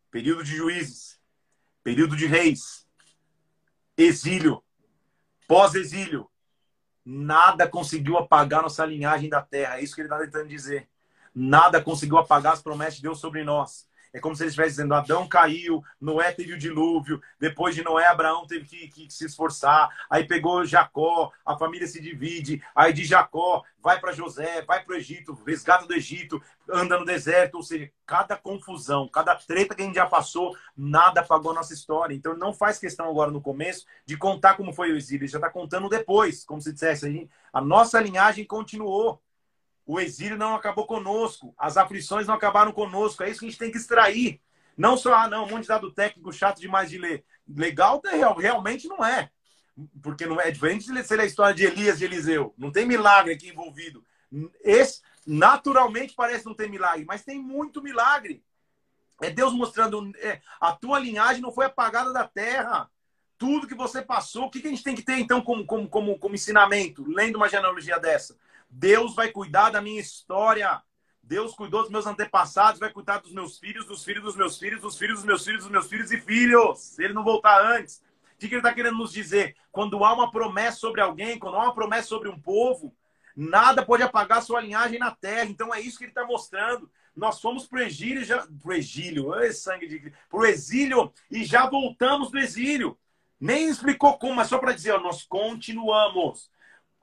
período de juízes, período de reis, exílio, pós-exílio, nada conseguiu apagar nossa linhagem da terra. É isso que ele está tentando dizer. Nada conseguiu apagar as promessas de Deus sobre nós. É como se ele estivesse dizendo: Adão caiu, Noé teve o dilúvio, depois de Noé, Abraão teve que, que, se esforçar, aí pegou Jacó, a família se divide, aí de Jacó vai para José, vai para o Egito, resgata do Egito, anda no deserto, ou seja, cada confusão, cada treta que a gente já passou, nada apagou a nossa história. Então não faz questão agora no começo de contar como foi o exílio, ele já está contando depois, como se dissesse, a nossa linhagem continuou. O exílio não acabou conosco. As aflições não acabaram conosco. É isso que a gente tem que extrair. Não só, ah, não, um monte de dado técnico chato demais de ler. Legal realmente não é. Porque não é diferente de ser a história de Elias e Eliseu. Não tem milagre aqui envolvido. Esse, naturalmente, parece não ter milagre, mas tem muito milagre. É Deus mostrando. É, a tua linhagem não foi apagada da terra. Tudo que você passou, o que, que a gente tem que ter, então, como, como, como, como ensinamento, lendo uma genealogia dessa? Deus vai cuidar da minha história. Deus cuidou dos meus antepassados, vai cuidar dos meus filhos, dos filhos dos meus filhos, dos filhos dos meus filhos, dos meus filhos e filhos, se ele não voltar antes. O que ele está querendo nos dizer? Quando há uma promessa sobre alguém, quando há uma promessa sobre um povo, nada pode apagar sua linhagem na terra. Então é isso que ele está mostrando. Nós fomos para o exílio, já, pro exílio, oi, sangue de pro exílio e já voltamos do exílio. Nem explicou como, mas só para dizer, ó, nós continuamos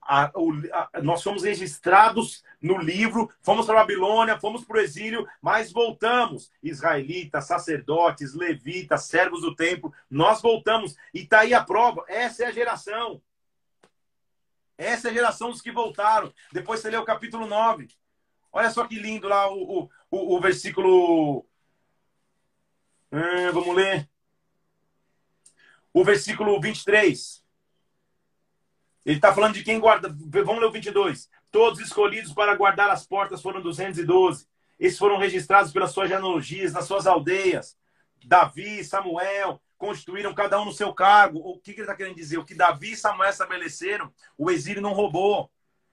a, o, a, nós fomos registrados no livro, fomos para Babilônia, fomos para o exílio, mas voltamos. Israelitas, sacerdotes, levitas, servos do templo, nós voltamos. E está aí a prova. Essa é a geração. Essa é a geração dos que voltaram. Depois você lê o capítulo 9. Olha só que lindo lá o, o, o versículo. Hum, vamos ler. O versículo 23. Ele está falando de quem guarda. Vamos ler o 22. Todos escolhidos para guardar as portas foram 212. Esses foram registrados pelas suas genealogias, nas suas aldeias. Davi, Samuel, constituíram cada um no seu cargo. O que, que ele está querendo dizer? O que Davi e Samuel estabeleceram, o exílio não roubou.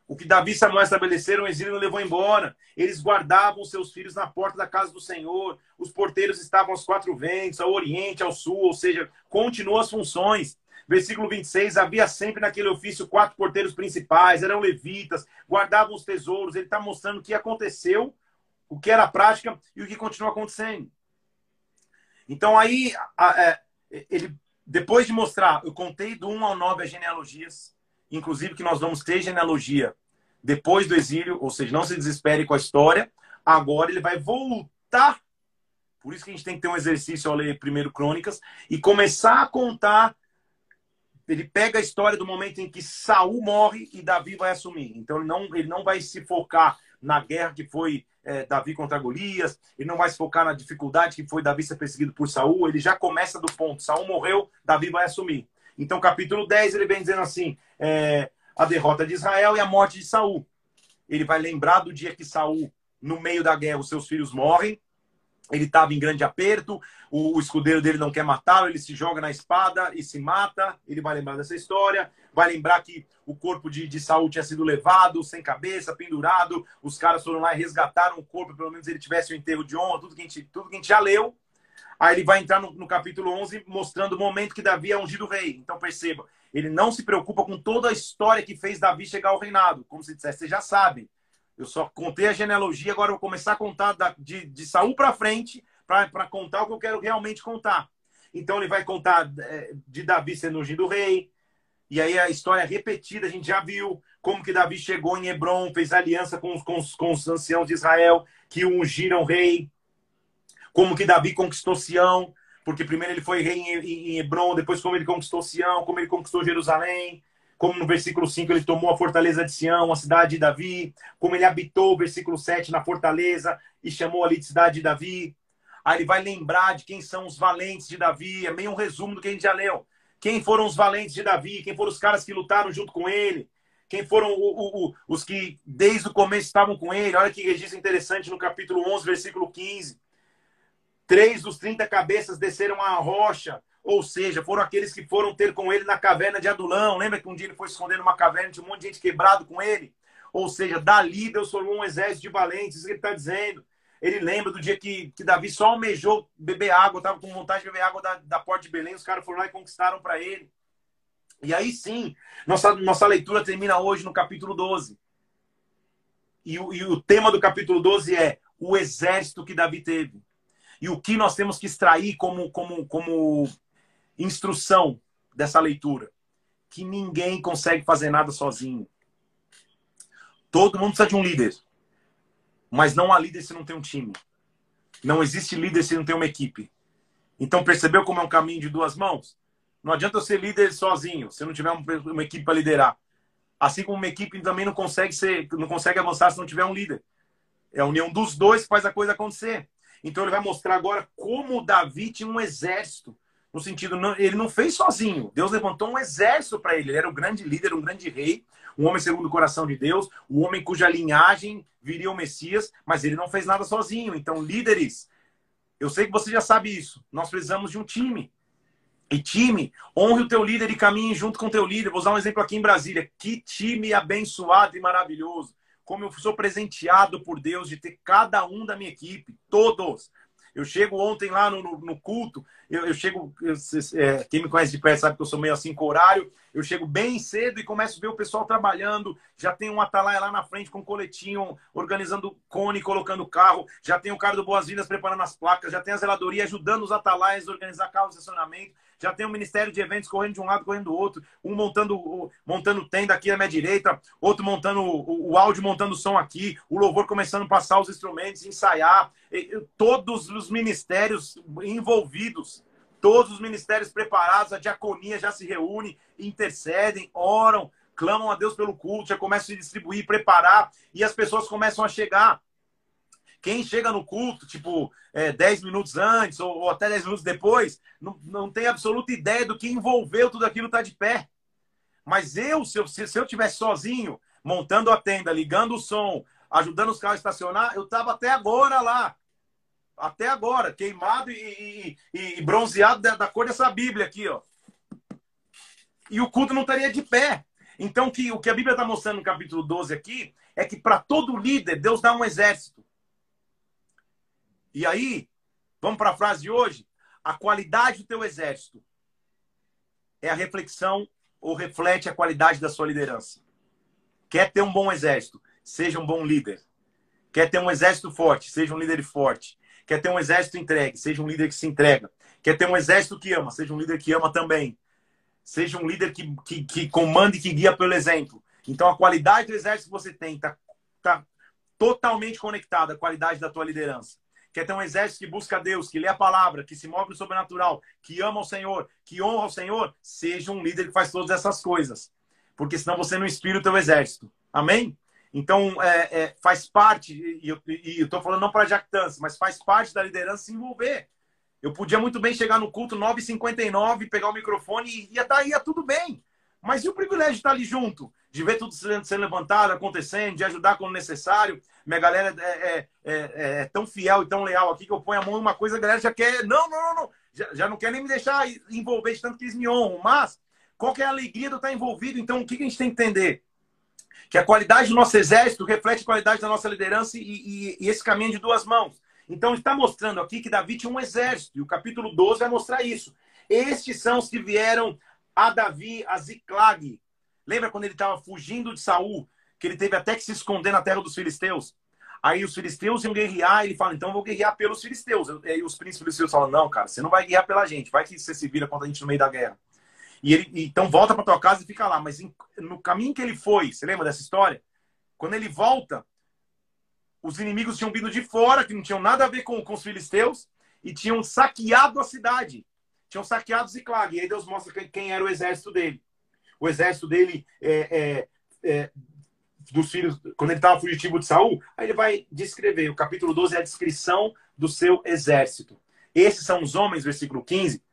O que Davi e Samuel estabeleceram, o exílio não levou embora. Eles guardavam seus filhos na porta da casa do Senhor. Os porteiros estavam aos quatro ventos, ao oriente, ao sul, ou seja, continuam as funções. Versículo 26, havia sempre naquele ofício quatro porteiros principais, eram levitas, guardavam os tesouros. Ele está mostrando o que aconteceu, o que era prática e o que continua acontecendo. Então aí, é, ele, depois de mostrar, eu contei do 1 ao 9 as genealogias, inclusive que nós vamos ter genealogia depois do exílio, ou seja, não se desespere com a história. Agora ele vai voltar. Por isso que a gente tem que ter um exercício ao ler primeiro Crônicas e começar a contar ele pega a história do momento em que Saul morre e Davi vai assumir. Então ele não, ele não vai se focar na guerra que foi é, Davi contra Golias, ele não vai se focar na dificuldade que foi Davi ser perseguido por Saul, ele já começa do ponto. Saul morreu, Davi vai assumir. Então, capítulo 10, ele vem dizendo assim: é, a derrota de Israel e a morte de Saul. Ele vai lembrar do dia que Saul, no meio da guerra, os seus filhos morrem, ele estava em grande aperto, o, o escudeiro dele não quer matá-lo, ele se joga na espada e se mata. Ele vai lembrar dessa história, vai lembrar que o corpo de, de Saul tinha sido levado, sem cabeça, pendurado. Os caras foram lá e resgataram o corpo, pelo menos ele tivesse o enterro de honra, tudo que a gente, tudo que a gente já leu. Aí ele vai entrar no, no capítulo 11, mostrando o momento que Davi é ungido rei. Então perceba, ele não se preocupa com toda a história que fez Davi chegar ao reinado. Como se dissesse, vocês já sabem. Eu só contei a genealogia, agora eu vou começar a contar da, de, de Saul para frente, para contar o que eu quero realmente contar. Então ele vai contar é, de Davi sendo ungido rei. E aí a história repetida, a gente já viu como que Davi chegou em Hebron, fez aliança com, com, com os anciãos de Israel, que ungiram rei. Como que Davi conquistou Sião, porque primeiro ele foi rei em, em Hebron, depois como ele conquistou Sião, como ele conquistou Jerusalém como no versículo 5 ele tomou a fortaleza de Sião, a cidade de Davi, como ele habitou, versículo 7, na fortaleza e chamou ali de cidade de Davi. Aí ele vai lembrar de quem são os valentes de Davi, é meio um resumo do que a gente já leu. Quem foram os valentes de Davi, quem foram os caras que lutaram junto com ele, quem foram o, o, o, os que desde o começo estavam com ele. Olha que registro interessante no capítulo 11, versículo 15. Três dos 30 cabeças desceram a rocha, ou seja, foram aqueles que foram ter com ele na caverna de Adulão. Lembra que um dia ele foi esconder numa caverna, tinha um monte de gente quebrado com ele? Ou seja, dali Deus formou um exército de valentes, isso que ele está dizendo. Ele lembra do dia que, que Davi só almejou beber água, estava com vontade de beber água da, da porta de Belém, os caras foram lá e conquistaram para ele. E aí sim, nossa, nossa leitura termina hoje no capítulo 12. E, e o tema do capítulo 12 é o exército que Davi teve. E o que nós temos que extrair como, como, como instrução dessa leitura. Que ninguém consegue fazer nada sozinho. Todo mundo precisa de um líder. Mas não há líder se não tem um time. Não existe líder se não tem uma equipe. Então percebeu como é um caminho de duas mãos? Não adianta eu ser líder sozinho, se não tiver uma equipe para liderar. Assim como uma equipe também não consegue ser, não consegue avançar se não tiver um líder. É a união dos dois que faz a coisa acontecer. Então ele vai mostrar agora como Davi tinha um exército no sentido, não, ele não fez sozinho. Deus levantou um exército para ele. Ele era um grande líder, um grande rei, um homem segundo o coração de Deus, um homem cuja linhagem viria o Messias, mas ele não fez nada sozinho. Então, líderes, eu sei que você já sabe isso. Nós precisamos de um time. E time, honre o teu líder e caminhe junto com o teu líder. Vou usar um exemplo aqui em Brasília. Que time abençoado e maravilhoso. Como eu sou presenteado por Deus de ter cada um da minha equipe, todos Eu chego ontem lá no, no, no culto, eu, eu chego, é, quem me conhece de perto sabe que eu sou meio assim com horário, eu chego bem cedo e começo a ver o pessoal trabalhando, já tem um atalaia lá na frente com um coletinho, organizando cone, colocando carro, já tem o cara do Boas-Vindas preparando as placas, já tem a zeladoria ajudando os atalaias a organizar carro de estacionamento, já tem o Ministério de Eventos correndo de um lado, correndo do outro, um montando, montando tenda aqui na minha direita, outro montando o, o áudio, montando o som aqui, o louvor começando a passar os instrumentos, ensaiar, todos os ministérios envolvidos, todos os ministérios preparados, a diaconia já se reúne, intercedem, oram, clamam a Deus pelo culto, já começam a distribuir, preparar, e as pessoas começam a chegar. Quem chega no culto, tipo, é, 10 minutos antes ou, ou, até 10 minutos depois, não, não tem absoluta ideia do que envolveu tudo aquilo tá de pé. Mas eu, se eu, se, se eu tivesse sozinho, montando a tenda, ligando o som, ajudando os carros a estacionar, eu estava até agora lá. Até agora, queimado e, e, e bronzeado da, da, cor dessa Bíblia aqui, ó. E o culto não estaria de pé. Então, que, o que a Bíblia está mostrando no capítulo 12 aqui é que para todo líder, Deus dá um exército. E aí, vamos para a frase de hoje? A qualidade do teu exército é a reflexão ou reflete a qualidade da sua liderança. Quer ter um bom exército? Seja um bom líder. Quer ter um exército forte? Seja um líder forte. Quer ter um exército entregue? Seja um líder que se entrega. Quer ter um exército que ama? Seja um líder que ama também. Seja um líder que, que, que comanda e que guia pelo exemplo. Então, a qualidade do exército que você tem está tá totalmente conectada à qualidade da tua liderança quer ter um exército que busca Deus, que lê a palavra, que se move no sobrenatural, que ama o Senhor, que honra o Senhor, seja um líder que faz todas essas coisas. Porque senão você não inspira o teu exército. Amém? Então, é, é, faz parte, e eu estou falando não para jactância, mas faz parte da liderança se envolver. Eu podia muito bem chegar no culto 9h59, pegar o microfone e ia, tá, ia tudo bem. Mas e o privilégio de estar ali junto? De ver tudo sendo, levantado, acontecendo, de ajudar quando necessário. Minha galera é, é, é, é, tão fiel e tão leal aqui que eu ponho a mão em uma coisa, a galera já quer. Não, não, não, não. Já, já não quer nem me deixar envolver de tanto que eles me honram. Mas qual que é a alegria de eu estar envolvido? Então, o que, que a gente tem que entender? Que a qualidade do nosso exército reflete a qualidade da nossa liderança e, e, e esse caminho de duas mãos. Então, está mostrando aqui que Davi tinha um exército, e o capítulo 12 vai mostrar isso. Estes são os que vieram a Davi, a Ziclag. Lembra quando ele estava fugindo de Saul, que ele teve até que se esconder na terra dos filisteus? Aí os filisteus iam guerrear, ele fala, então eu vou guerrear pelos filisteus. E aí os príncipes filisteus falam, não, cara, você não vai guerrear pela gente, vai que você se vira contra a gente no meio da guerra. E ele, então volta para tua casa e fica lá. Mas em, no caminho que ele foi, você lembra dessa história? Quando ele volta, os inimigos tinham vindo de fora, que não tinham nada a ver com, com os filisteus, e tinham saqueado a cidade tinham saqueado Ziclag. E aí Deus mostra quem era o exército dele. O exército dele é, é, é, dos filhos, quando ele estava fugitivo de Saul, aí ele vai descrever. O capítulo 12 é a descrição do seu exército. Esses são os homens, versículo 15,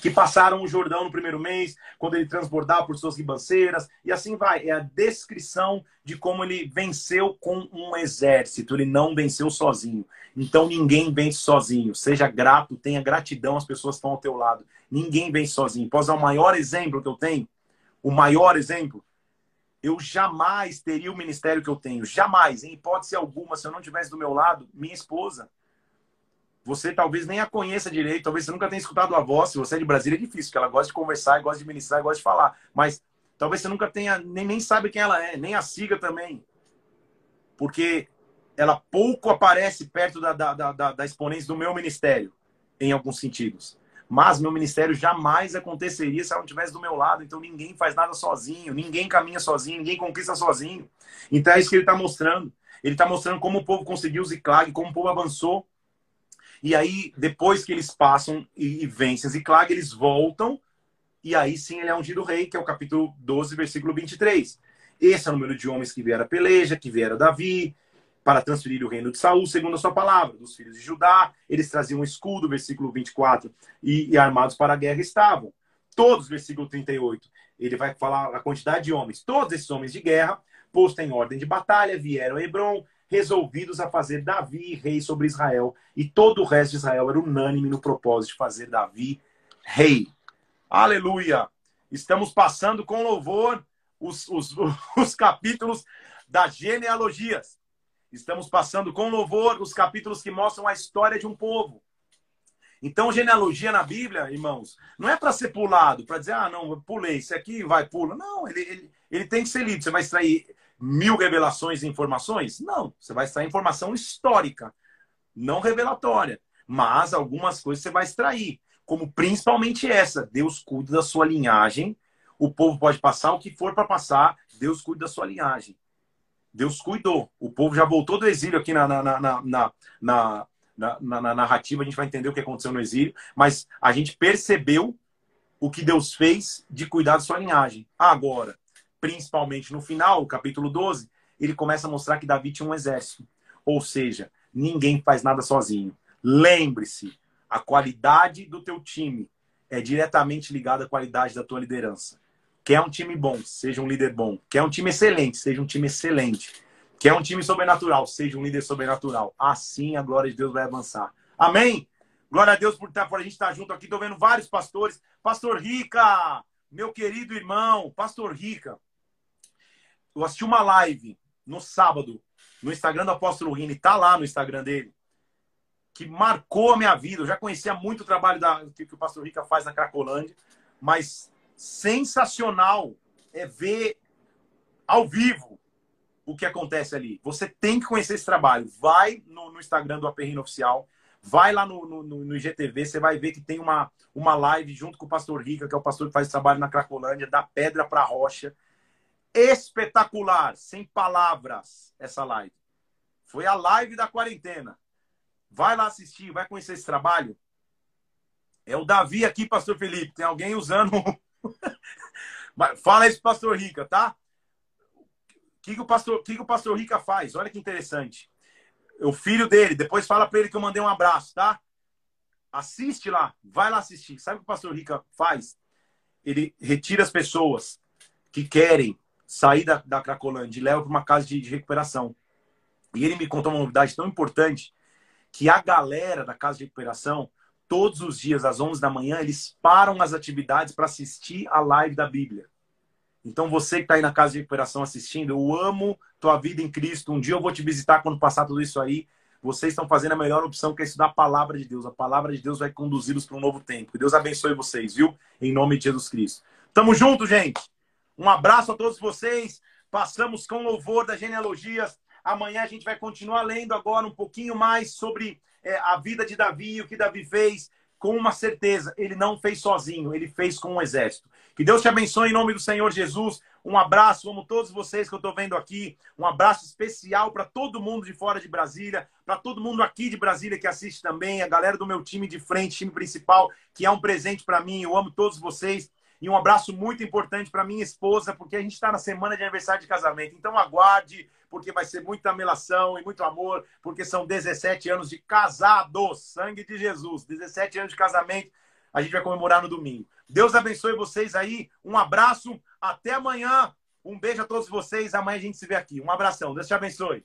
que passaram o Jordão no primeiro mês, quando ele transbordava por suas ribanceiras, e assim vai. É a descrição de como ele venceu com um exército. Ele não venceu sozinho. Então ninguém vence sozinho. Seja grato, tenha gratidão às pessoas que estão ao teu lado. Ninguém vence sozinho. Posso dar o maior exemplo que eu tenho? O maior exemplo? Eu jamais teria o ministério que eu tenho. Jamais, em hipótese alguma, se eu não tivesse do meu lado, minha esposa. Você talvez nem a conheça direito, talvez você nunca tenha escutado a voz. Se você é de Brasília, é difícil, porque ela gosta de conversar, gosta de ministrar, gosta de falar. Mas talvez você nunca tenha, nem, nem sabe quem ela é, nem a siga também. Porque ela pouco aparece perto da, da, da, da exponência do meu ministério, em alguns sentidos. Mas meu ministério jamais aconteceria se ela não estivesse do meu lado. Então ninguém faz nada sozinho, ninguém caminha sozinho, ninguém conquista sozinho. Então é isso que ele está mostrando. Ele está mostrando como o povo conseguiu Ziclag, como o povo avançou. E aí, depois que eles passam e, e vencem Ziclag, eles voltam. E aí sim ele é ungido rei, que é o capítulo 12, versículo 23. Esse é o número de homens que vieram a peleja, que vieram a Davi, para transferir o reino de Saul, segundo a sua palavra. Dos filhos de Judá, eles traziam um escudo, versículo 24, e, e armados para a guerra estavam. Todos, versículo 38, ele vai falar a quantidade de homens. Todos esses homens de guerra, posto em ordem de batalha, vieram a Hebron, resolvidos a fazer Davi rei sobre Israel, e todo o resto de Israel era unânime no propósito de fazer Davi rei. Aleluia! Estamos passando com louvor os, os, os capítulos das genealogias. Estamos passando com louvor os capítulos que mostram a história de um povo. Então, genealogia na Bíblia, irmãos, não é para ser pulado, para dizer, ah, não, pulei, isso aqui vai, pula. Não, ele, ele, ele tem que ser lido. Você vai extrair mil revelações e informações? Não, você vai extrair informação histórica, não revelatória. Mas algumas coisas você vai extrair, como principalmente essa: Deus cuida da sua linhagem. O povo pode passar o que for para passar, Deus cuida da sua linhagem. Deus cuidou. O povo já voltou do exílio aqui na, na, na, na, na, na, na narrativa, a gente vai entender o que aconteceu no exílio, mas a gente percebeu o que Deus fez de cuidar da sua linhagem. Agora, principalmente no final, o capítulo 12, ele começa a mostrar que Davi tinha um exército. Ou seja, ninguém faz nada sozinho. Lembre-se, a qualidade do teu time é diretamente ligada à qualidade da tua liderança. Quer um time bom, seja um líder bom. Quer um time excelente, seja um time excelente. Quer um time sobrenatural, seja um líder sobrenatural. Assim a glória de Deus vai avançar. Amém? Glória a Deus por, estar, por a gente estar junto aqui. Estou vendo vários pastores. Pastor Rica, meu querido irmão, Pastor Rica. Eu assisti uma live no sábado no Instagram do Apóstolo Rini, tá lá no Instagram dele, que marcou a minha vida. Eu já conhecia muito o trabalho da, que, que o Pastor Rica faz na Cracolândia, mas sensacional é ver ao vivo o que acontece ali. Você tem que conhecer esse trabalho. Vai no, no Instagram do Aperrino Oficial, vai lá no, no, no, IGTV, você vai ver que tem uma, uma live junto com o pastor Rica, que é o pastor que faz trabalho na Cracolândia, da pedra para rocha. Espetacular, sem palavras, essa live. Foi a live da quarentena. Vai lá assistir, vai conhecer esse trabalho. É o Davi aqui, pastor Felipe. Tem alguém usando Fala isso pastor Rica, tá? O que, que, o pastor, que, que o pastor Rica faz? Olha que interessante. O filho dele, depois fala para ele que eu mandei um abraço, tá? Assiste lá, vai lá assistir. Sabe o que o pastor Rica faz? Ele retira as pessoas que querem sair da, da Cracolândia e leva para uma casa de, de recuperação. E ele me contou uma novidade tão importante que a galera da casa de recuperação todos os dias, às 11 da manhã, eles param as atividades para assistir a live da Bíblia. Então, você que está aí na casa de recuperação assistindo, eu amo tua vida em Cristo. Um dia eu vou te visitar quando passar tudo isso aí. Vocês estão fazendo a melhor opção, que é estudar a palavra de Deus. A palavra de Deus vai conduzi-los para um novo tempo. Que Deus abençoe vocês, viu? Em nome de Jesus Cristo. Tamo junto, gente. Um abraço a todos vocês. Passamos com louvor das genealogias. Amanhã a gente vai continuar lendo agora um pouquinho mais sobre é, a vida de Davi, o que Davi fez, com uma certeza, ele não fez sozinho, ele fez com um exército. Que Deus te abençoe em nome do Senhor Jesus. Um abraço, amo todos vocês que eu estou vendo aqui. Um abraço especial para todo mundo de fora de Brasília, para todo mundo aqui de Brasília que assiste também, a galera do meu time de frente, time principal, que é um presente para mim. Eu amo todos vocês. E um abraço muito importante para minha esposa, porque a gente está na semana de aniversário de casamento. Então aguarde, porque vai ser muita melação e muito amor, porque são 17 anos de casados, sangue de Jesus. 17 anos de casamento, a gente vai comemorar no domingo. Deus abençoe vocês aí. Um abraço, até amanhã. Um beijo a todos vocês. Amanhã a gente se vê aqui. Um abração. Deus te abençoe.